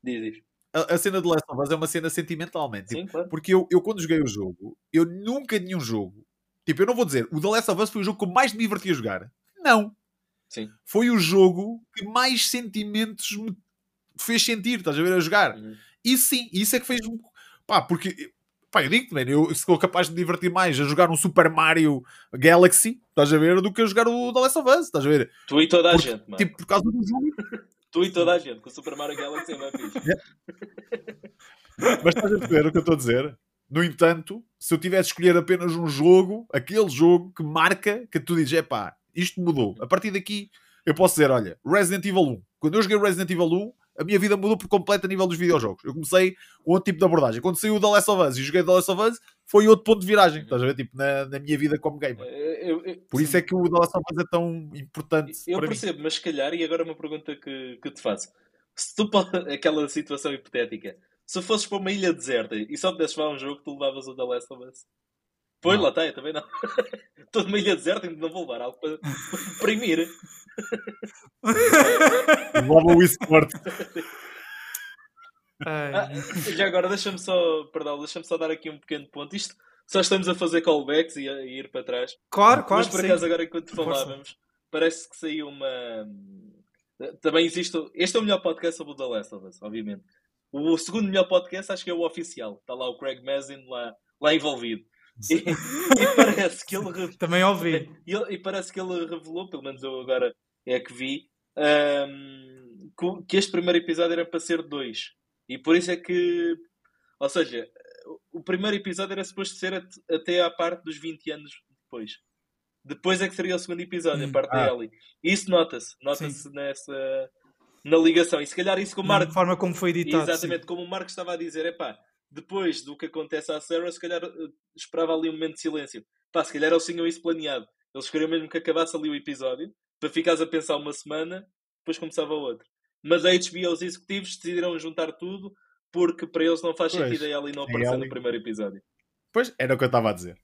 Diz, diz. A, a, cena do Last of Us é uma cena sentimentalmente. Tipo, Sim, claro. Porque eu, eu, quando joguei o jogo, eu nunca nenhum jogo. Tipo, eu não vou dizer, o The Last of Us foi o jogo que mais me diverti a jogar. Não. Sim. Foi o jogo que mais sentimentos me fez sentir, estás a ver, a jogar. Uhum. Isso sim, isso é que fez. Pá, porque Pá, eu digo-te, eu sou capaz de me divertir mais a jogar um Super Mario Galaxy, estás a ver, do que a jogar o The Last of Us, estás a ver? Tu e toda a Porque, gente, mano. Tipo, por causa do jogo. tu e toda a gente, com o Super Mario Galaxy é mais fixe. Mas estás a ver o que eu estou a dizer? No entanto, se eu tivesse de escolher apenas um jogo, aquele jogo que marca, que tu dizes, é pá, isto mudou. A partir daqui, eu posso dizer, olha, Resident Evil 1. Quando eu joguei Resident Evil 1, a minha vida mudou por completo a nível dos videojogos. Eu comecei com outro tipo de abordagem. Quando saiu o The Last of Us e joguei The Last of Us, foi outro ponto de viragem, estás a ver? Tipo, na, na minha vida como gamer. Eu, eu, por isso sim. é que o The Last of Us é tão importante. Eu percebo, mim. mas se calhar, e agora uma pergunta que, que te faço: se tu aquela situação hipotética, se fosses para uma ilha deserta e só pudesses levar um jogo, tu levavas o The Last of Us? Pois, lá está, eu também não. Estou numa ilha deserta e não vou levar algo para, para deprimir. Leva o eSport. Ah, já agora, deixa-me só, perdão, deixa-me só dar aqui um pequeno ponto. Isto só estamos a fazer callbacks e a, e ir para trás. Claro, claro. Mas por acaso, agora enquanto falávamos, parece que saiu uma. Também existe. Este é o melhor podcast sobre o The Last of Us, obviamente. O segundo melhor podcast acho que é o oficial. Está lá o Craig Mazin lá, lá envolvido. E, e, parece que ele também ouvi e, e, parece que ele revelou, pelo menos eu agora é que vi um, que este primeiro episódio era para ser dois e por isso é que ou seja, o primeiro episódio era suposto ser até à parte dos 20 anos depois depois é que seria o segundo episódio, hum, a parte ah. da Ellie isso nota-se, nota-se nessa na ligação, e se calhar isso como o Marco... forma como foi editado exatamente, sim. como o Marco estava a dizer, é pá depois do que acontece à Sarah, se calhar uh, esperava ali um momento de silêncio. Pá, se calhar eles tinham isso planeado. Eles queriam mesmo que acabasse ali o episódio, para ficares a pensar uma semana, depois começava outro. Mas a HBO e os executivos decidiram juntar tudo, porque para eles não faz pois, sentido a ali não aparecer ali... no primeiro episódio. Pois, era o que eu estava a dizer.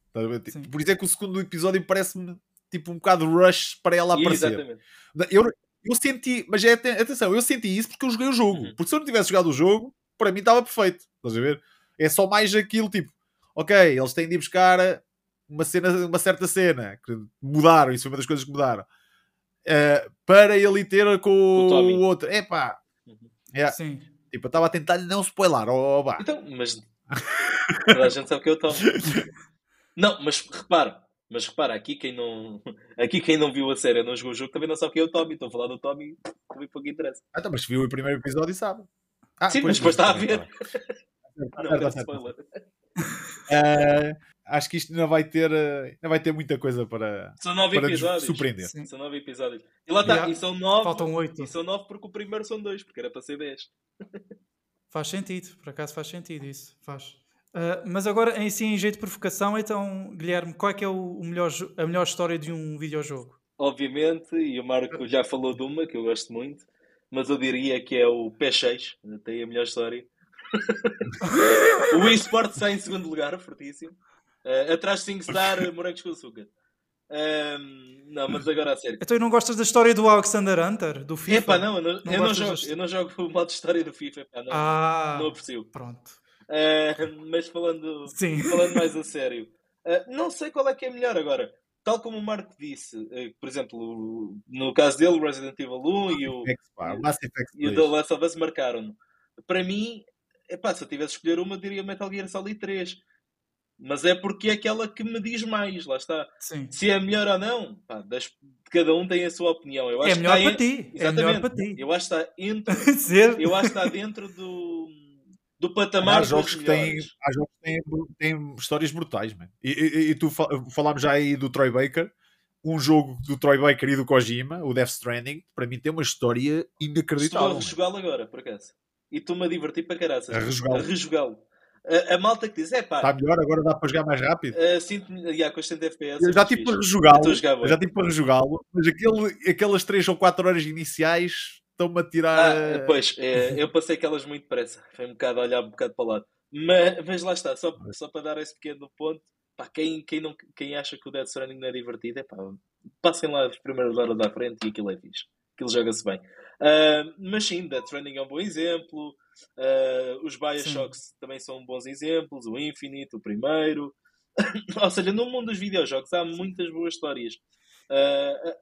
Sim. Por isso é que o segundo episódio parece-me tipo um bocado rush para ela aparecer. Exatamente. Eu, eu senti, mas é, atenção, eu senti isso porque eu joguei o jogo. Uhum. Porque se eu não tivesse jogado o jogo, para mim estava perfeito. Estás a ver? É só mais aquilo, tipo, ok, eles têm de ir buscar uma, cena, uma certa cena que mudaram, isso foi uma das coisas que mudaram. Uh, para ele ter com O o, Tommy. outro. Epá, Uhum. yeah. Sim. tipo, eu estava a tentar não spoiler. Oh, bah. Então, mas toda a gente sabe que eu tomo. Não, mas repara, mas repara, aqui quem não, aqui quem não viu a série não jogou o jogo também não sabe quem é o Tommy. Estou a falar do Tommy, também pouco interessa. Ah, então, mas se viu o primeiro episódio e sabe. Ah, Sim, pois, mas depois está a tá ver. tá bem. Tá Não quero tá certo. spoiler. Ah, acho que isto ainda vai ter, ah, ainda vai ter muita coisa para, São nove para nos episódios. surpreender. Sim. São nove episódios. E lá está, Yeah. e são nove. Faltam oito. E são nove porque o primeiro são dois, porque era para ser dez. Faz sentido, por acaso faz sentido isso. Faz. Ah, mas agora, em si, em jeito de provocação, então, Guilherme, qual é que é o, o melhor, a melhor história de um videojogo? Obviamente, e o Marco já falou de uma que eu gosto muito, mas eu diria que é o P6, tem a melhor história. o eSport está em segundo lugar, fortíssimo. Uh, atrás de SingStar, Morangos com Açúcar. Ahm, não, mas agora a sério. Então, e não gostas da história do Alexander Hunter, do FIFA? Epá, não, eu não, Não eu, não jogo, deste- eu não jogo o modo história do FIFA, epá, não, Ah, não aprecio. pronto. Uh, mas falando, Sim. falando mais a sério, uh, não sei qual é que é melhor agora. Tal como o Marco disse, uh, por exemplo, o- no caso dele, o Resident Evil 1 e o, e o 2. The Last of Us marcaram-me. Para mim, epá, se eu tivesse escolher uma, diria Metal Gear Solid 3. Mas é porque é aquela que me diz mais, lá está. Sim. Se é melhor ou não, pá, das- cada um tem a sua opinião. Eu acho É que melhor está para en- ti. É Exatamente. melhor para ti. Eu acho que está entre, Ser- eu acho que está dentro do, do Há patamar dos jogos que têm, há jogos que têm, têm histórias brutais, man. E, e, e tu fa falámos já aí do Troy Baker. Um jogo do Troy Baker e do Kojima, o Death Stranding, para mim tem uma história Estou a inacreditável. rejogá-lo agora, por acaso. E estou-me a divertir para caraças. A rejogá-lo. A malta que diz, é pá, Está melhor, agora dá para jogar mais rápido. uh, sinto-me yeah, com os 100 FPS. Eu já tive para rejogá-lo, já tive para rejogá-lo, mas aquele, aquelas 3 ou 4 horas iniciais estão-me a tirar. Ah, eh, pois, é, eu passei aquelas muito depressa. Foi um bocado a olhar um bocado para o lado. Mas, mas lá está, só, só para dar esse pequeno ponto. Pá, quem, quem, não, quem acha que o Death Stranding não é divertido, é pá, passem lá as primeiras horas à frente e aquilo é fixe. Aquilo joga-se bem. Ah, mas sim, Death Stranding é um bom exemplo. Ah, os Bioshocks também são bons exemplos. O Infinite, o primeiro. Ou seja, no mundo dos videojogos há muitas boas histórias.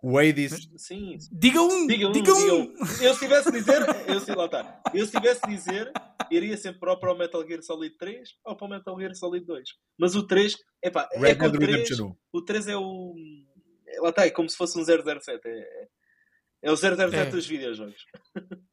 O Hades, sim, Diga um! Diga um, diga diga um! um. Eu se tivesse de dizer, eu sei lá está. Eu se tivesse de dizer, iria sempre ou para o Metal Gear Solid 3 ou para o Metal Gear Solid 2. Mas o 3, epá, é Red que o Dead 3, Redemption 1. o 3 é o. é- Lá está, é como se fosse um 007. É, é o 007 É. dos videojogos.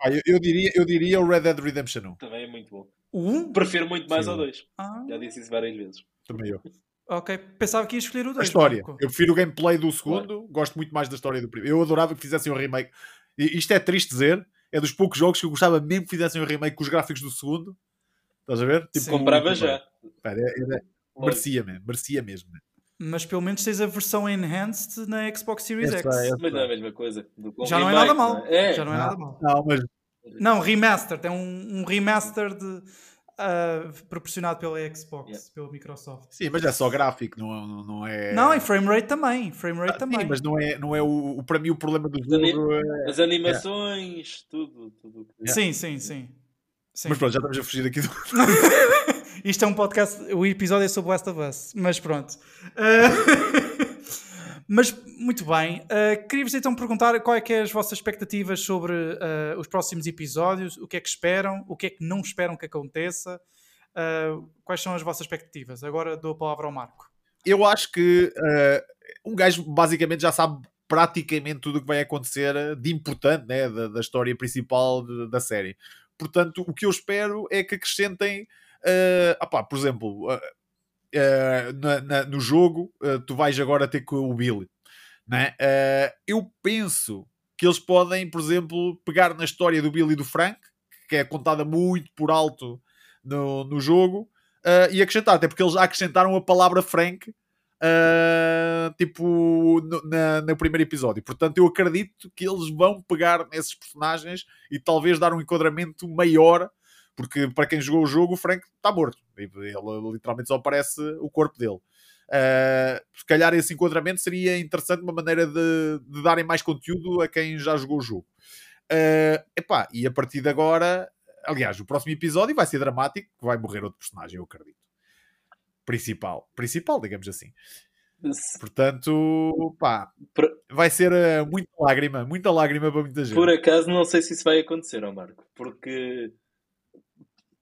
Ah, eu, eu diria, eu diria o Red Dead Redemption 1. Também é muito bom. O um? Prefiro muito mais Sim. ao 2. Ah, Já disse isso várias vezes. Também eu. ok. Pensava que ia escolher o A 2. história. Eu prefiro o gameplay do segundo, gosto muito mais da história do primeiro. Eu adorava que fizessem um remake. E isto é triste dizer, é dos poucos jogos que eu gostava mesmo que fizessem um remake com os gráficos do segundo. Estás a ver? Tipo, Sim. Comprava já. Pá, era- era- merecia mesmo, merecia mesmo. Mas pelo menos tens a versão enhanced na Xbox Series Essa X. é- Mas não é a mesma coisa. Já não é remake, nada mal. não é? É. Já não é nada mal. Não, mas Não, remaster. Tem um, um remaster de, ah, proporcionado pela Xbox, Yeah. pela Microsoft. sim, mas é só gráfico, não, não, não é. Não, e frame rate também. Frame rate Ah, também. Sim, mas não é, não é o, o- para mim o problema do jogo. é- As animações, tudo. tudo. Sim, sim, sim. Sim. Mas pronto, já estamos a fugir aqui do. Isto é um podcast, o episódio é sobre Last of Us, mas pronto. Ah, mas muito bem, Ah, queria-vos então perguntar qual é que é as vossas expectativas sobre ah, os próximos episódios, o que é que esperam, o que é que não esperam que aconteça, quais são as vossas expectativas? Agora dou a palavra ao Marco. Eu acho que um gajo basicamente já sabe praticamente tudo o que vai acontecer de importante né, da, da história principal de- da série. Portanto, o que eu espero é que acrescentem, eh, opá, por exemplo, eh, eh, na- na- no jogo, tu vais agora ter com o Billy. Né? Eu penso que eles podem, por exemplo, pegar na história do Billy e do Frank, que é contada muito por alto no, no jogo, e acrescentar, até porque eles já acrescentaram a palavra Frank Uh, tipo no, na, no primeiro episódio. Portanto, eu acredito que eles vão pegar nesses personagens e talvez dar um enquadramento maior, porque para quem jogou o jogo, o Frank está morto. Ele literalmente só aparece o corpo dele. Uh, se calhar esse enquadramento seria interessante, uma maneira de, de darem mais conteúdo a quem já jogou o jogo. Uh, epá, e a partir de agora, aliás, o próximo episódio vai ser dramático, vai morrer outro personagem, eu acredito principal, principal, digamos assim. Portanto, pá, Por, vai ser uh, muita lágrima, muita lágrima para muita gente. por acaso, não sei se isso vai acontecer, ó Marco, porque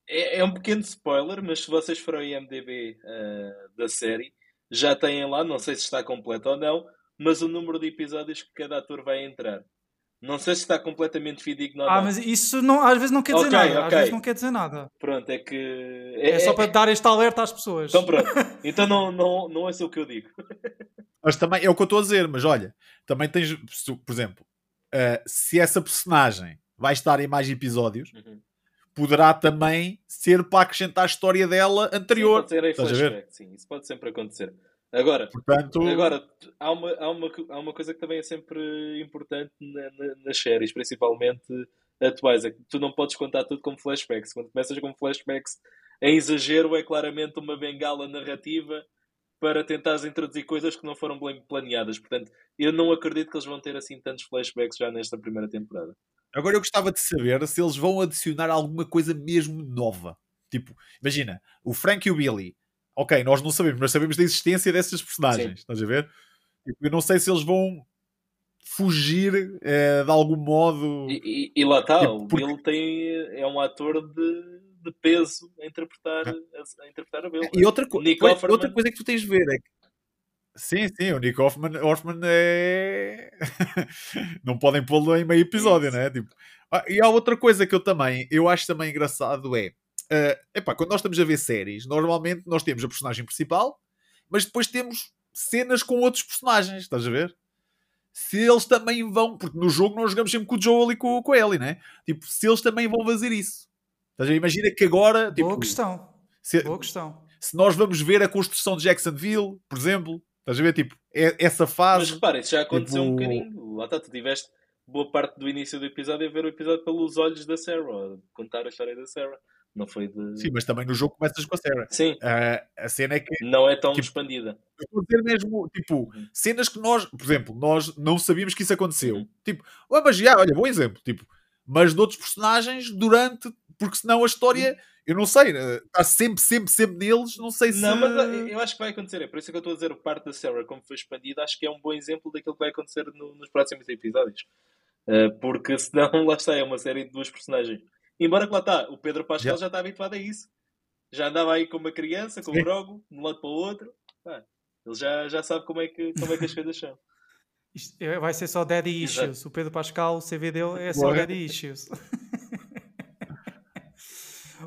é, é um pequeno spoiler, mas se vocês forem ao IMDB uh, da série, já têm lá, não sei se está completo ou não, mas o número de episódios que cada ator vai entrar. Não sei se está completamente fidedigno ou Ah, não. mas isso não, às vezes não quer dizer Ok, nada. Às ok. vezes não quer dizer nada. Pronto, é que. É, só para dar este alerta às pessoas. Então pronto. Então não, não, não é isso o que eu digo. Mas também é o que eu estou a dizer, mas olha, também tens, por exemplo, uh, se essa personagem vai estar em mais episódios, Uhum. Poderá também ser para acrescentar a história dela Sim, anterior. pode ser em Estás a ver? flashback, sim, isso pode sempre acontecer. Agora, Portanto, Agora, há uma, há, uma, há uma coisa que também é sempre importante na- na- nas séries, principalmente atuais, é que tu não podes contar tudo como flashbacks. Quando começas com flashbacks em exagero, é claramente uma bengala narrativa para tentares introduzir coisas que não foram bem planeadas. Portanto, eu não acredito que eles vão ter assim tantos flashbacks já nesta primeira temporada. Agora eu gostava de saber se eles vão adicionar alguma coisa mesmo nova. Tipo, imagina, o Frank e o Billy. Ok, nós não sabemos, mas sabemos da existência dessas personagens. Sim. Estás a ver? Tipo, eu não sei se eles vão fugir eh, de algum modo. E, e- e lá está, Tipo, o porque- Bill tem, é um ator de, de peso a interpretar, a, a interpretar a Bill. E outra, co- outra coisa que tu tens de ver é que. Sim, sim, o Nick Hoffman, Hoffman é. não podem pô-lo em meio episódio, né? Tipo, ah, e há outra coisa que eu também, eu acho também engraçado é. ah, epá, quando nós estamos a ver séries, normalmente nós temos a personagem principal, mas depois temos cenas com outros personagens, estás a ver? Se eles também vão, porque no jogo nós jogamos sempre com o Joel e com, com a Ellie, né? Tipo, se eles também vão fazer isso. Estás a ver? Imagina que agora. Tipo, Boa questão. se- Boa questão. se nós vamos ver a construção de Jacksonville, por exemplo, estás a ver? Tipo, é- essa Mas fase. repara, isso já aconteceu um tipo- bocadinho. Lá está, tu tiveste boa parte do início do episódio a ver o episódio pelos olhos da Sarah, a contar a história da Sarah. Não foi de. Sim, mas também no jogo começas com a Sarah. Sim, Ah, a cena é que. não é tão Tipo- expandida. Estou a dizer mesmo, tipo, Uhum. cenas que nós, por exemplo, nós não sabíamos que isso aconteceu. Uhum. Tipo, ah, mas já, olha, bom exemplo. Tipo, mas de outros personagens durante. Porque senão a história, eu não sei, ah, está sempre, sempre, sempre neles. Não sei se. Não, mas eu- eu acho que vai acontecer. É por isso que eu estou a dizer parte da Sarah, como foi expandida, acho que é um bom exemplo daquilo que vai acontecer no- nos próximos episódios. Uh, porque senão, lá está, é uma série de duas personagens. Embora que lá está, o Pedro Pascal Já. já está habituado a isso. Já andava aí com uma criança, com o Brogo, de um lado para o outro. Pá, ele já, já sabe como é, que, como é que as coisas são. Isto é- vai ser só Daddy Exato. Issues. O Pedro Pascal, o CV dele é só Boa. Daddy Issues.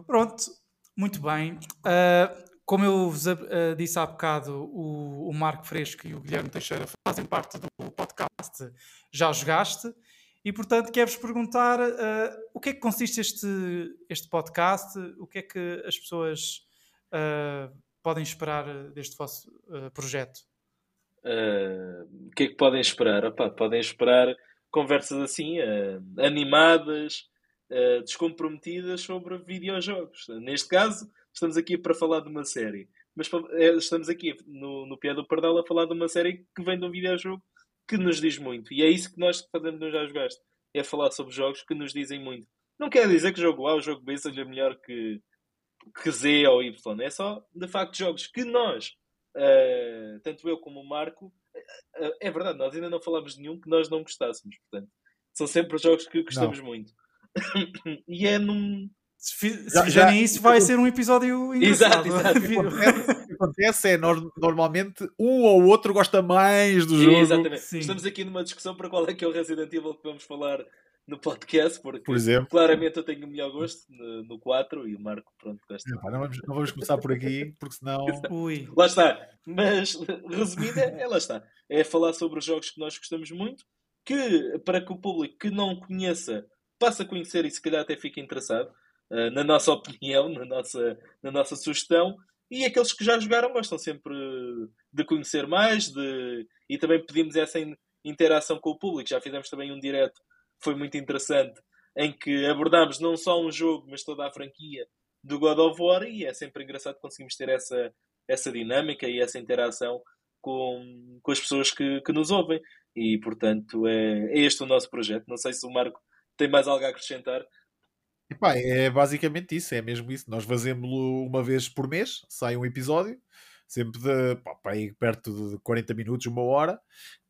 Pronto, muito bem. Ah, como eu vos ah, disse há bocado, o, o Marco Fresco e o Guilherme Teixeira fazem parte do podcast Já Jogaste. E, portanto, quero-vos perguntar ah, o que é que consiste este, este podcast, o que é que as pessoas podem esperar deste vosso projeto. Uh, o que é que podem esperar? Opá, podem esperar conversas assim, uh, animadas, uh, descomprometidas sobre videojogos. Neste caso, estamos aqui para falar de uma série. Mas é, estamos aqui no, no Pé do Pardal a falar de uma série que vem de um videojogo que nos diz muito. E é isso que nós fazemos no Já Jogaste. É falar sobre jogos que nos dizem muito. Não quer dizer que o jogo A ou o jogo B seja melhor que, que Z ou Y. É só, de facto, jogos que nós Uh, tanto eu como o Marco, uh, é verdade, nós ainda não falámos de nenhum que nós não gostássemos, portanto, são sempre jogos que gostamos muito. e é num. Se, fi- se Já- já- isso, vai ser um episódio Exato, engraçado. exato. acontece, o que acontece é nós, normalmente um ou outro gosta mais do jogo. Exatamente. Sim. Estamos aqui numa discussão para qual é que é o Resident Evil que vamos falar no podcast, porque Por exemplo. claramente eu tenho o melhor gosto no, no 4 e o Marco, pronto, gosta. Epá, não, vamos, não vamos começar por aqui, porque senão. Ui. Lá está. Mas, resumida, é lá está. É falar sobre os jogos que nós gostamos muito, que para que o público que não conheça passe a conhecer e se calhar até fique interessado, eh, na nossa opinião, na nossa, na nossa sugestão. E aqueles que já jogaram gostam sempre de conhecer mais de... e também pedimos essa in- interação com o público. Já fizemos também um direto foi muito interessante em que abordámos não só um jogo, mas toda a franquia do God of War e é sempre engraçado que conseguimos ter essa, essa dinâmica e essa interação com, com as pessoas que, que nos ouvem. E, portanto, é, é este o nosso projeto. Não sei se o Marco tem mais algo a acrescentar. Epá, é basicamente isso, é mesmo isso. Nós fazemos-lo uma vez por mês, sai um episódio. Sempre de, pá, aí perto de 40 minutos, uma hora,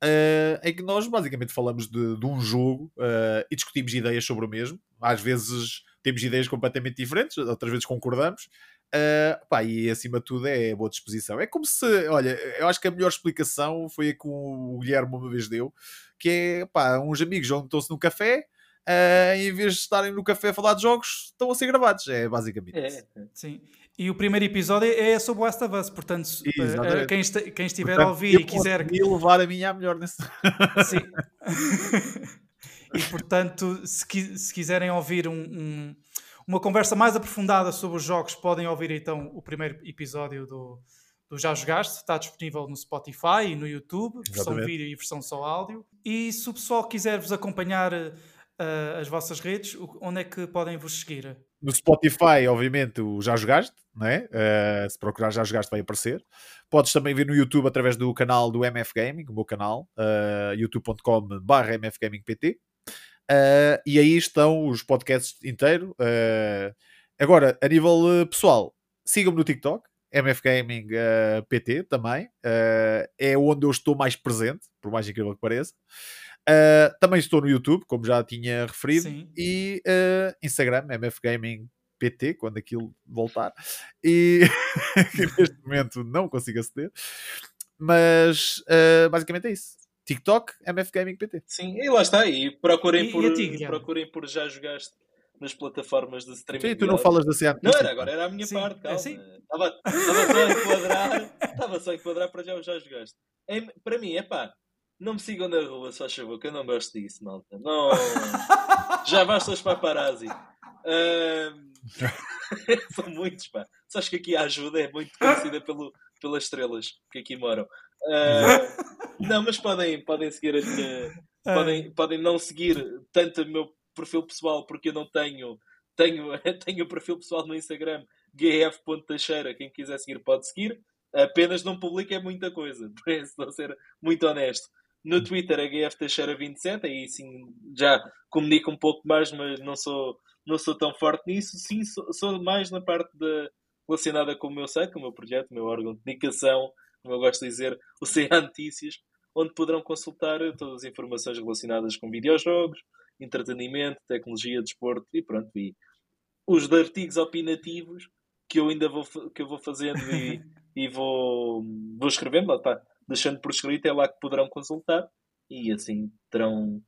uh, em que nós basicamente falamos de, de um jogo uh, e discutimos ideias sobre o mesmo. Às vezes temos ideias completamente diferentes, outras vezes concordamos. Uh, pá, e acima de tudo é boa disposição. É como se, olha, eu acho que a melhor explicação foi a que o Guilherme uma vez deu, que é pá, uns amigos juntam-se no café. Uh, em vez de estarem no café a falar de jogos, estão a ser gravados. É basicamente é. isso. Sim. E o primeiro episódio é sobre West of Us, portanto, uh, quem, este, quem, estiver portanto, a ouvir e quiser. levar a minha melhor nesse. Sim. e portanto, se, se quiserem ouvir um, um, uma conversa mais aprofundada sobre os jogos, podem ouvir então o primeiro episódio do, do Já Jogaste. Está disponível no Spotify e no YouTube, versão Exatamente. vídeo e versão só áudio. E se o pessoal quiser vos acompanhar uh, as vossas redes, onde é que podem vos seguir? No Spotify, obviamente, o Já Jogaste, não é? Uh, se procurar Já Jogaste vai aparecer. Podes também ver no YouTube através do canal do MF Gaming, o meu canal, uh, youtube.com.br mfgamingpt. Uh, e aí estão os podcasts inteiro. Uh, agora, a nível pessoal, sigam-me no TikTok, MF Gaming PT também. é onde eu estou mais presente, por mais incrível que pareça. Também estou no YouTube, como já tinha referido, Sim. e Instagram, MF Gaming PT, quando aquilo voltar. E neste momento não consigo aceder. Mas basicamente é isso. TikTok, MF Gaming PT. Sim, e lá está. E procurem, e, por, e procurem por já jogaste nas plataformas de streaming. Sim, tu não falas da CA. Não, era agora, era a minha Sim, parte, calma. É assim? Estava, estava só a enquadrar, estava só a enquadrar para já, já jogaste. É, para mim, é pá, não me sigam na rua, só favor, que eu não gosto disso, malta. Não, já basta os paparazzi. Um... São muitos, pá. Só acho que aqui a ajuda é muito conhecida pelo, pelas estrelas que aqui moram. Uh, não, mas podem, podem seguir a minha. Podem, podem não seguir tanto o meu perfil pessoal, porque eu não tenho. Tenho, tenho o perfil pessoal no Instagram, gf.teixeira. Quem quiser seguir, pode seguir. Apenas não publico é muita coisa, por isso, vou ser muito honesto. No Twitter é gfteixeira27, aí sim já comunico um pouco mais, mas não sou, não sou tão forte nisso. Sim, sou, sou mais na parte de, relacionada com o meu site, com o meu projeto, o meu órgão de comunicação, como eu gosto de dizer, o CA Notícias, onde poderão consultar todas as informações relacionadas com videojogos, entretenimento, tecnologia, desporto e pronto. E os artigos opinativos que eu ainda vou, que eu vou fazendo e, e vou, vou escrevendo, lá está, deixando por escrito, é lá que poderão consultar e assim terão,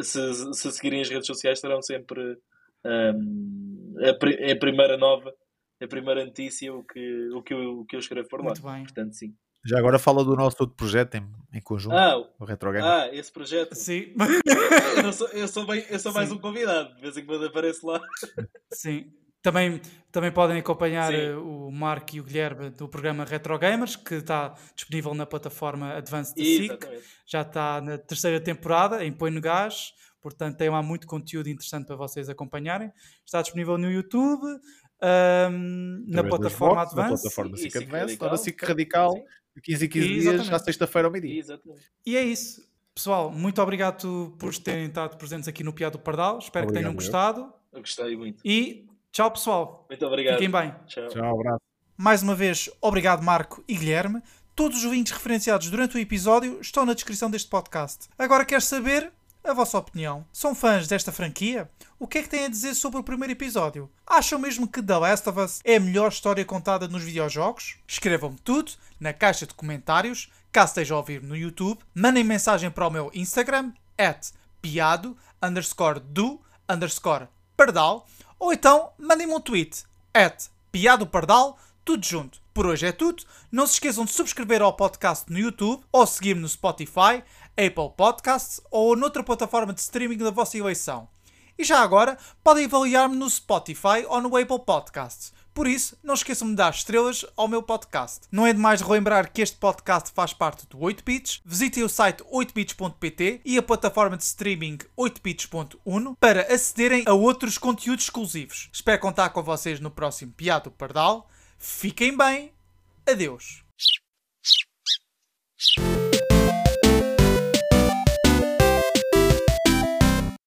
se, se seguirem as redes sociais, terão sempre um, a, a primeira nova a primeira notícia o que, o que, eu, o que eu escrevo por lá. Muito bem. Portanto, sim. Já agora fala do nosso outro projeto em, em conjunto, ah, o Retro Game. Ah, esse projeto. Sim. eu, sou, eu sou, bem, eu sou mais um convidado, de vez em quando apareço lá. Sim. Também, também podem acompanhar Sim. Eh, o Marco e o Guilherme do programa Retro Gamers, que está disponível na plataforma Advanced SIC. Já está na terceira temporada, em Põe no Gás. Portanto, tem lá muito conteúdo interessante para vocês acompanharem. Está disponível no YouTube, um, na plataforma Advance. Na plataforma SIC Advance, na SIC Radical, de 15 em 15 dias, à sexta-feira ao meio-dia. E é isso. Pessoal, muito obrigado por terem estado presentes aqui no Piado Pardal. Espero obrigado, que tenham gostado. Eu gostei muito. E tchau, pessoal. Muito obrigado. Fiquem bem. Tchau. Tchau, abraço. Mais uma vez, obrigado, Marco e Guilherme. Todos os links referenciados durante o episódio estão na descrição deste podcast. Agora quer saber a vossa opinião. São fãs desta franquia? O que é que têm a dizer sobre o primeiro episódio? Acham mesmo que The Last of Us é a melhor história contada nos videojogos? Escrevam-me tudo na caixa de comentários, caso esteja a ouvir no YouTube. Mandem mensagem para o meu Instagram, at piado, underscore do, underscore pardal. Ou então, mandem-me um tweet, at piado pardal, tudo junto. Por hoje é tudo. Não se esqueçam de subscrever ao podcast no YouTube ou seguir-me no Spotify, Apple Podcasts ou noutra plataforma de streaming da vossa eleição. E já agora, podem avaliar-me no Spotify ou no Apple Podcasts. Por isso, não esqueçam de dar estrelas ao meu podcast. Não é demais relembrar que este podcast faz parte do 8bits. Visitem o site 8bits.pt e a plataforma de streaming 8bits.1 para acederem a outros conteúdos exclusivos. Espero contar com vocês no próximo Piado Pardal. Fiquem bem. Adeus.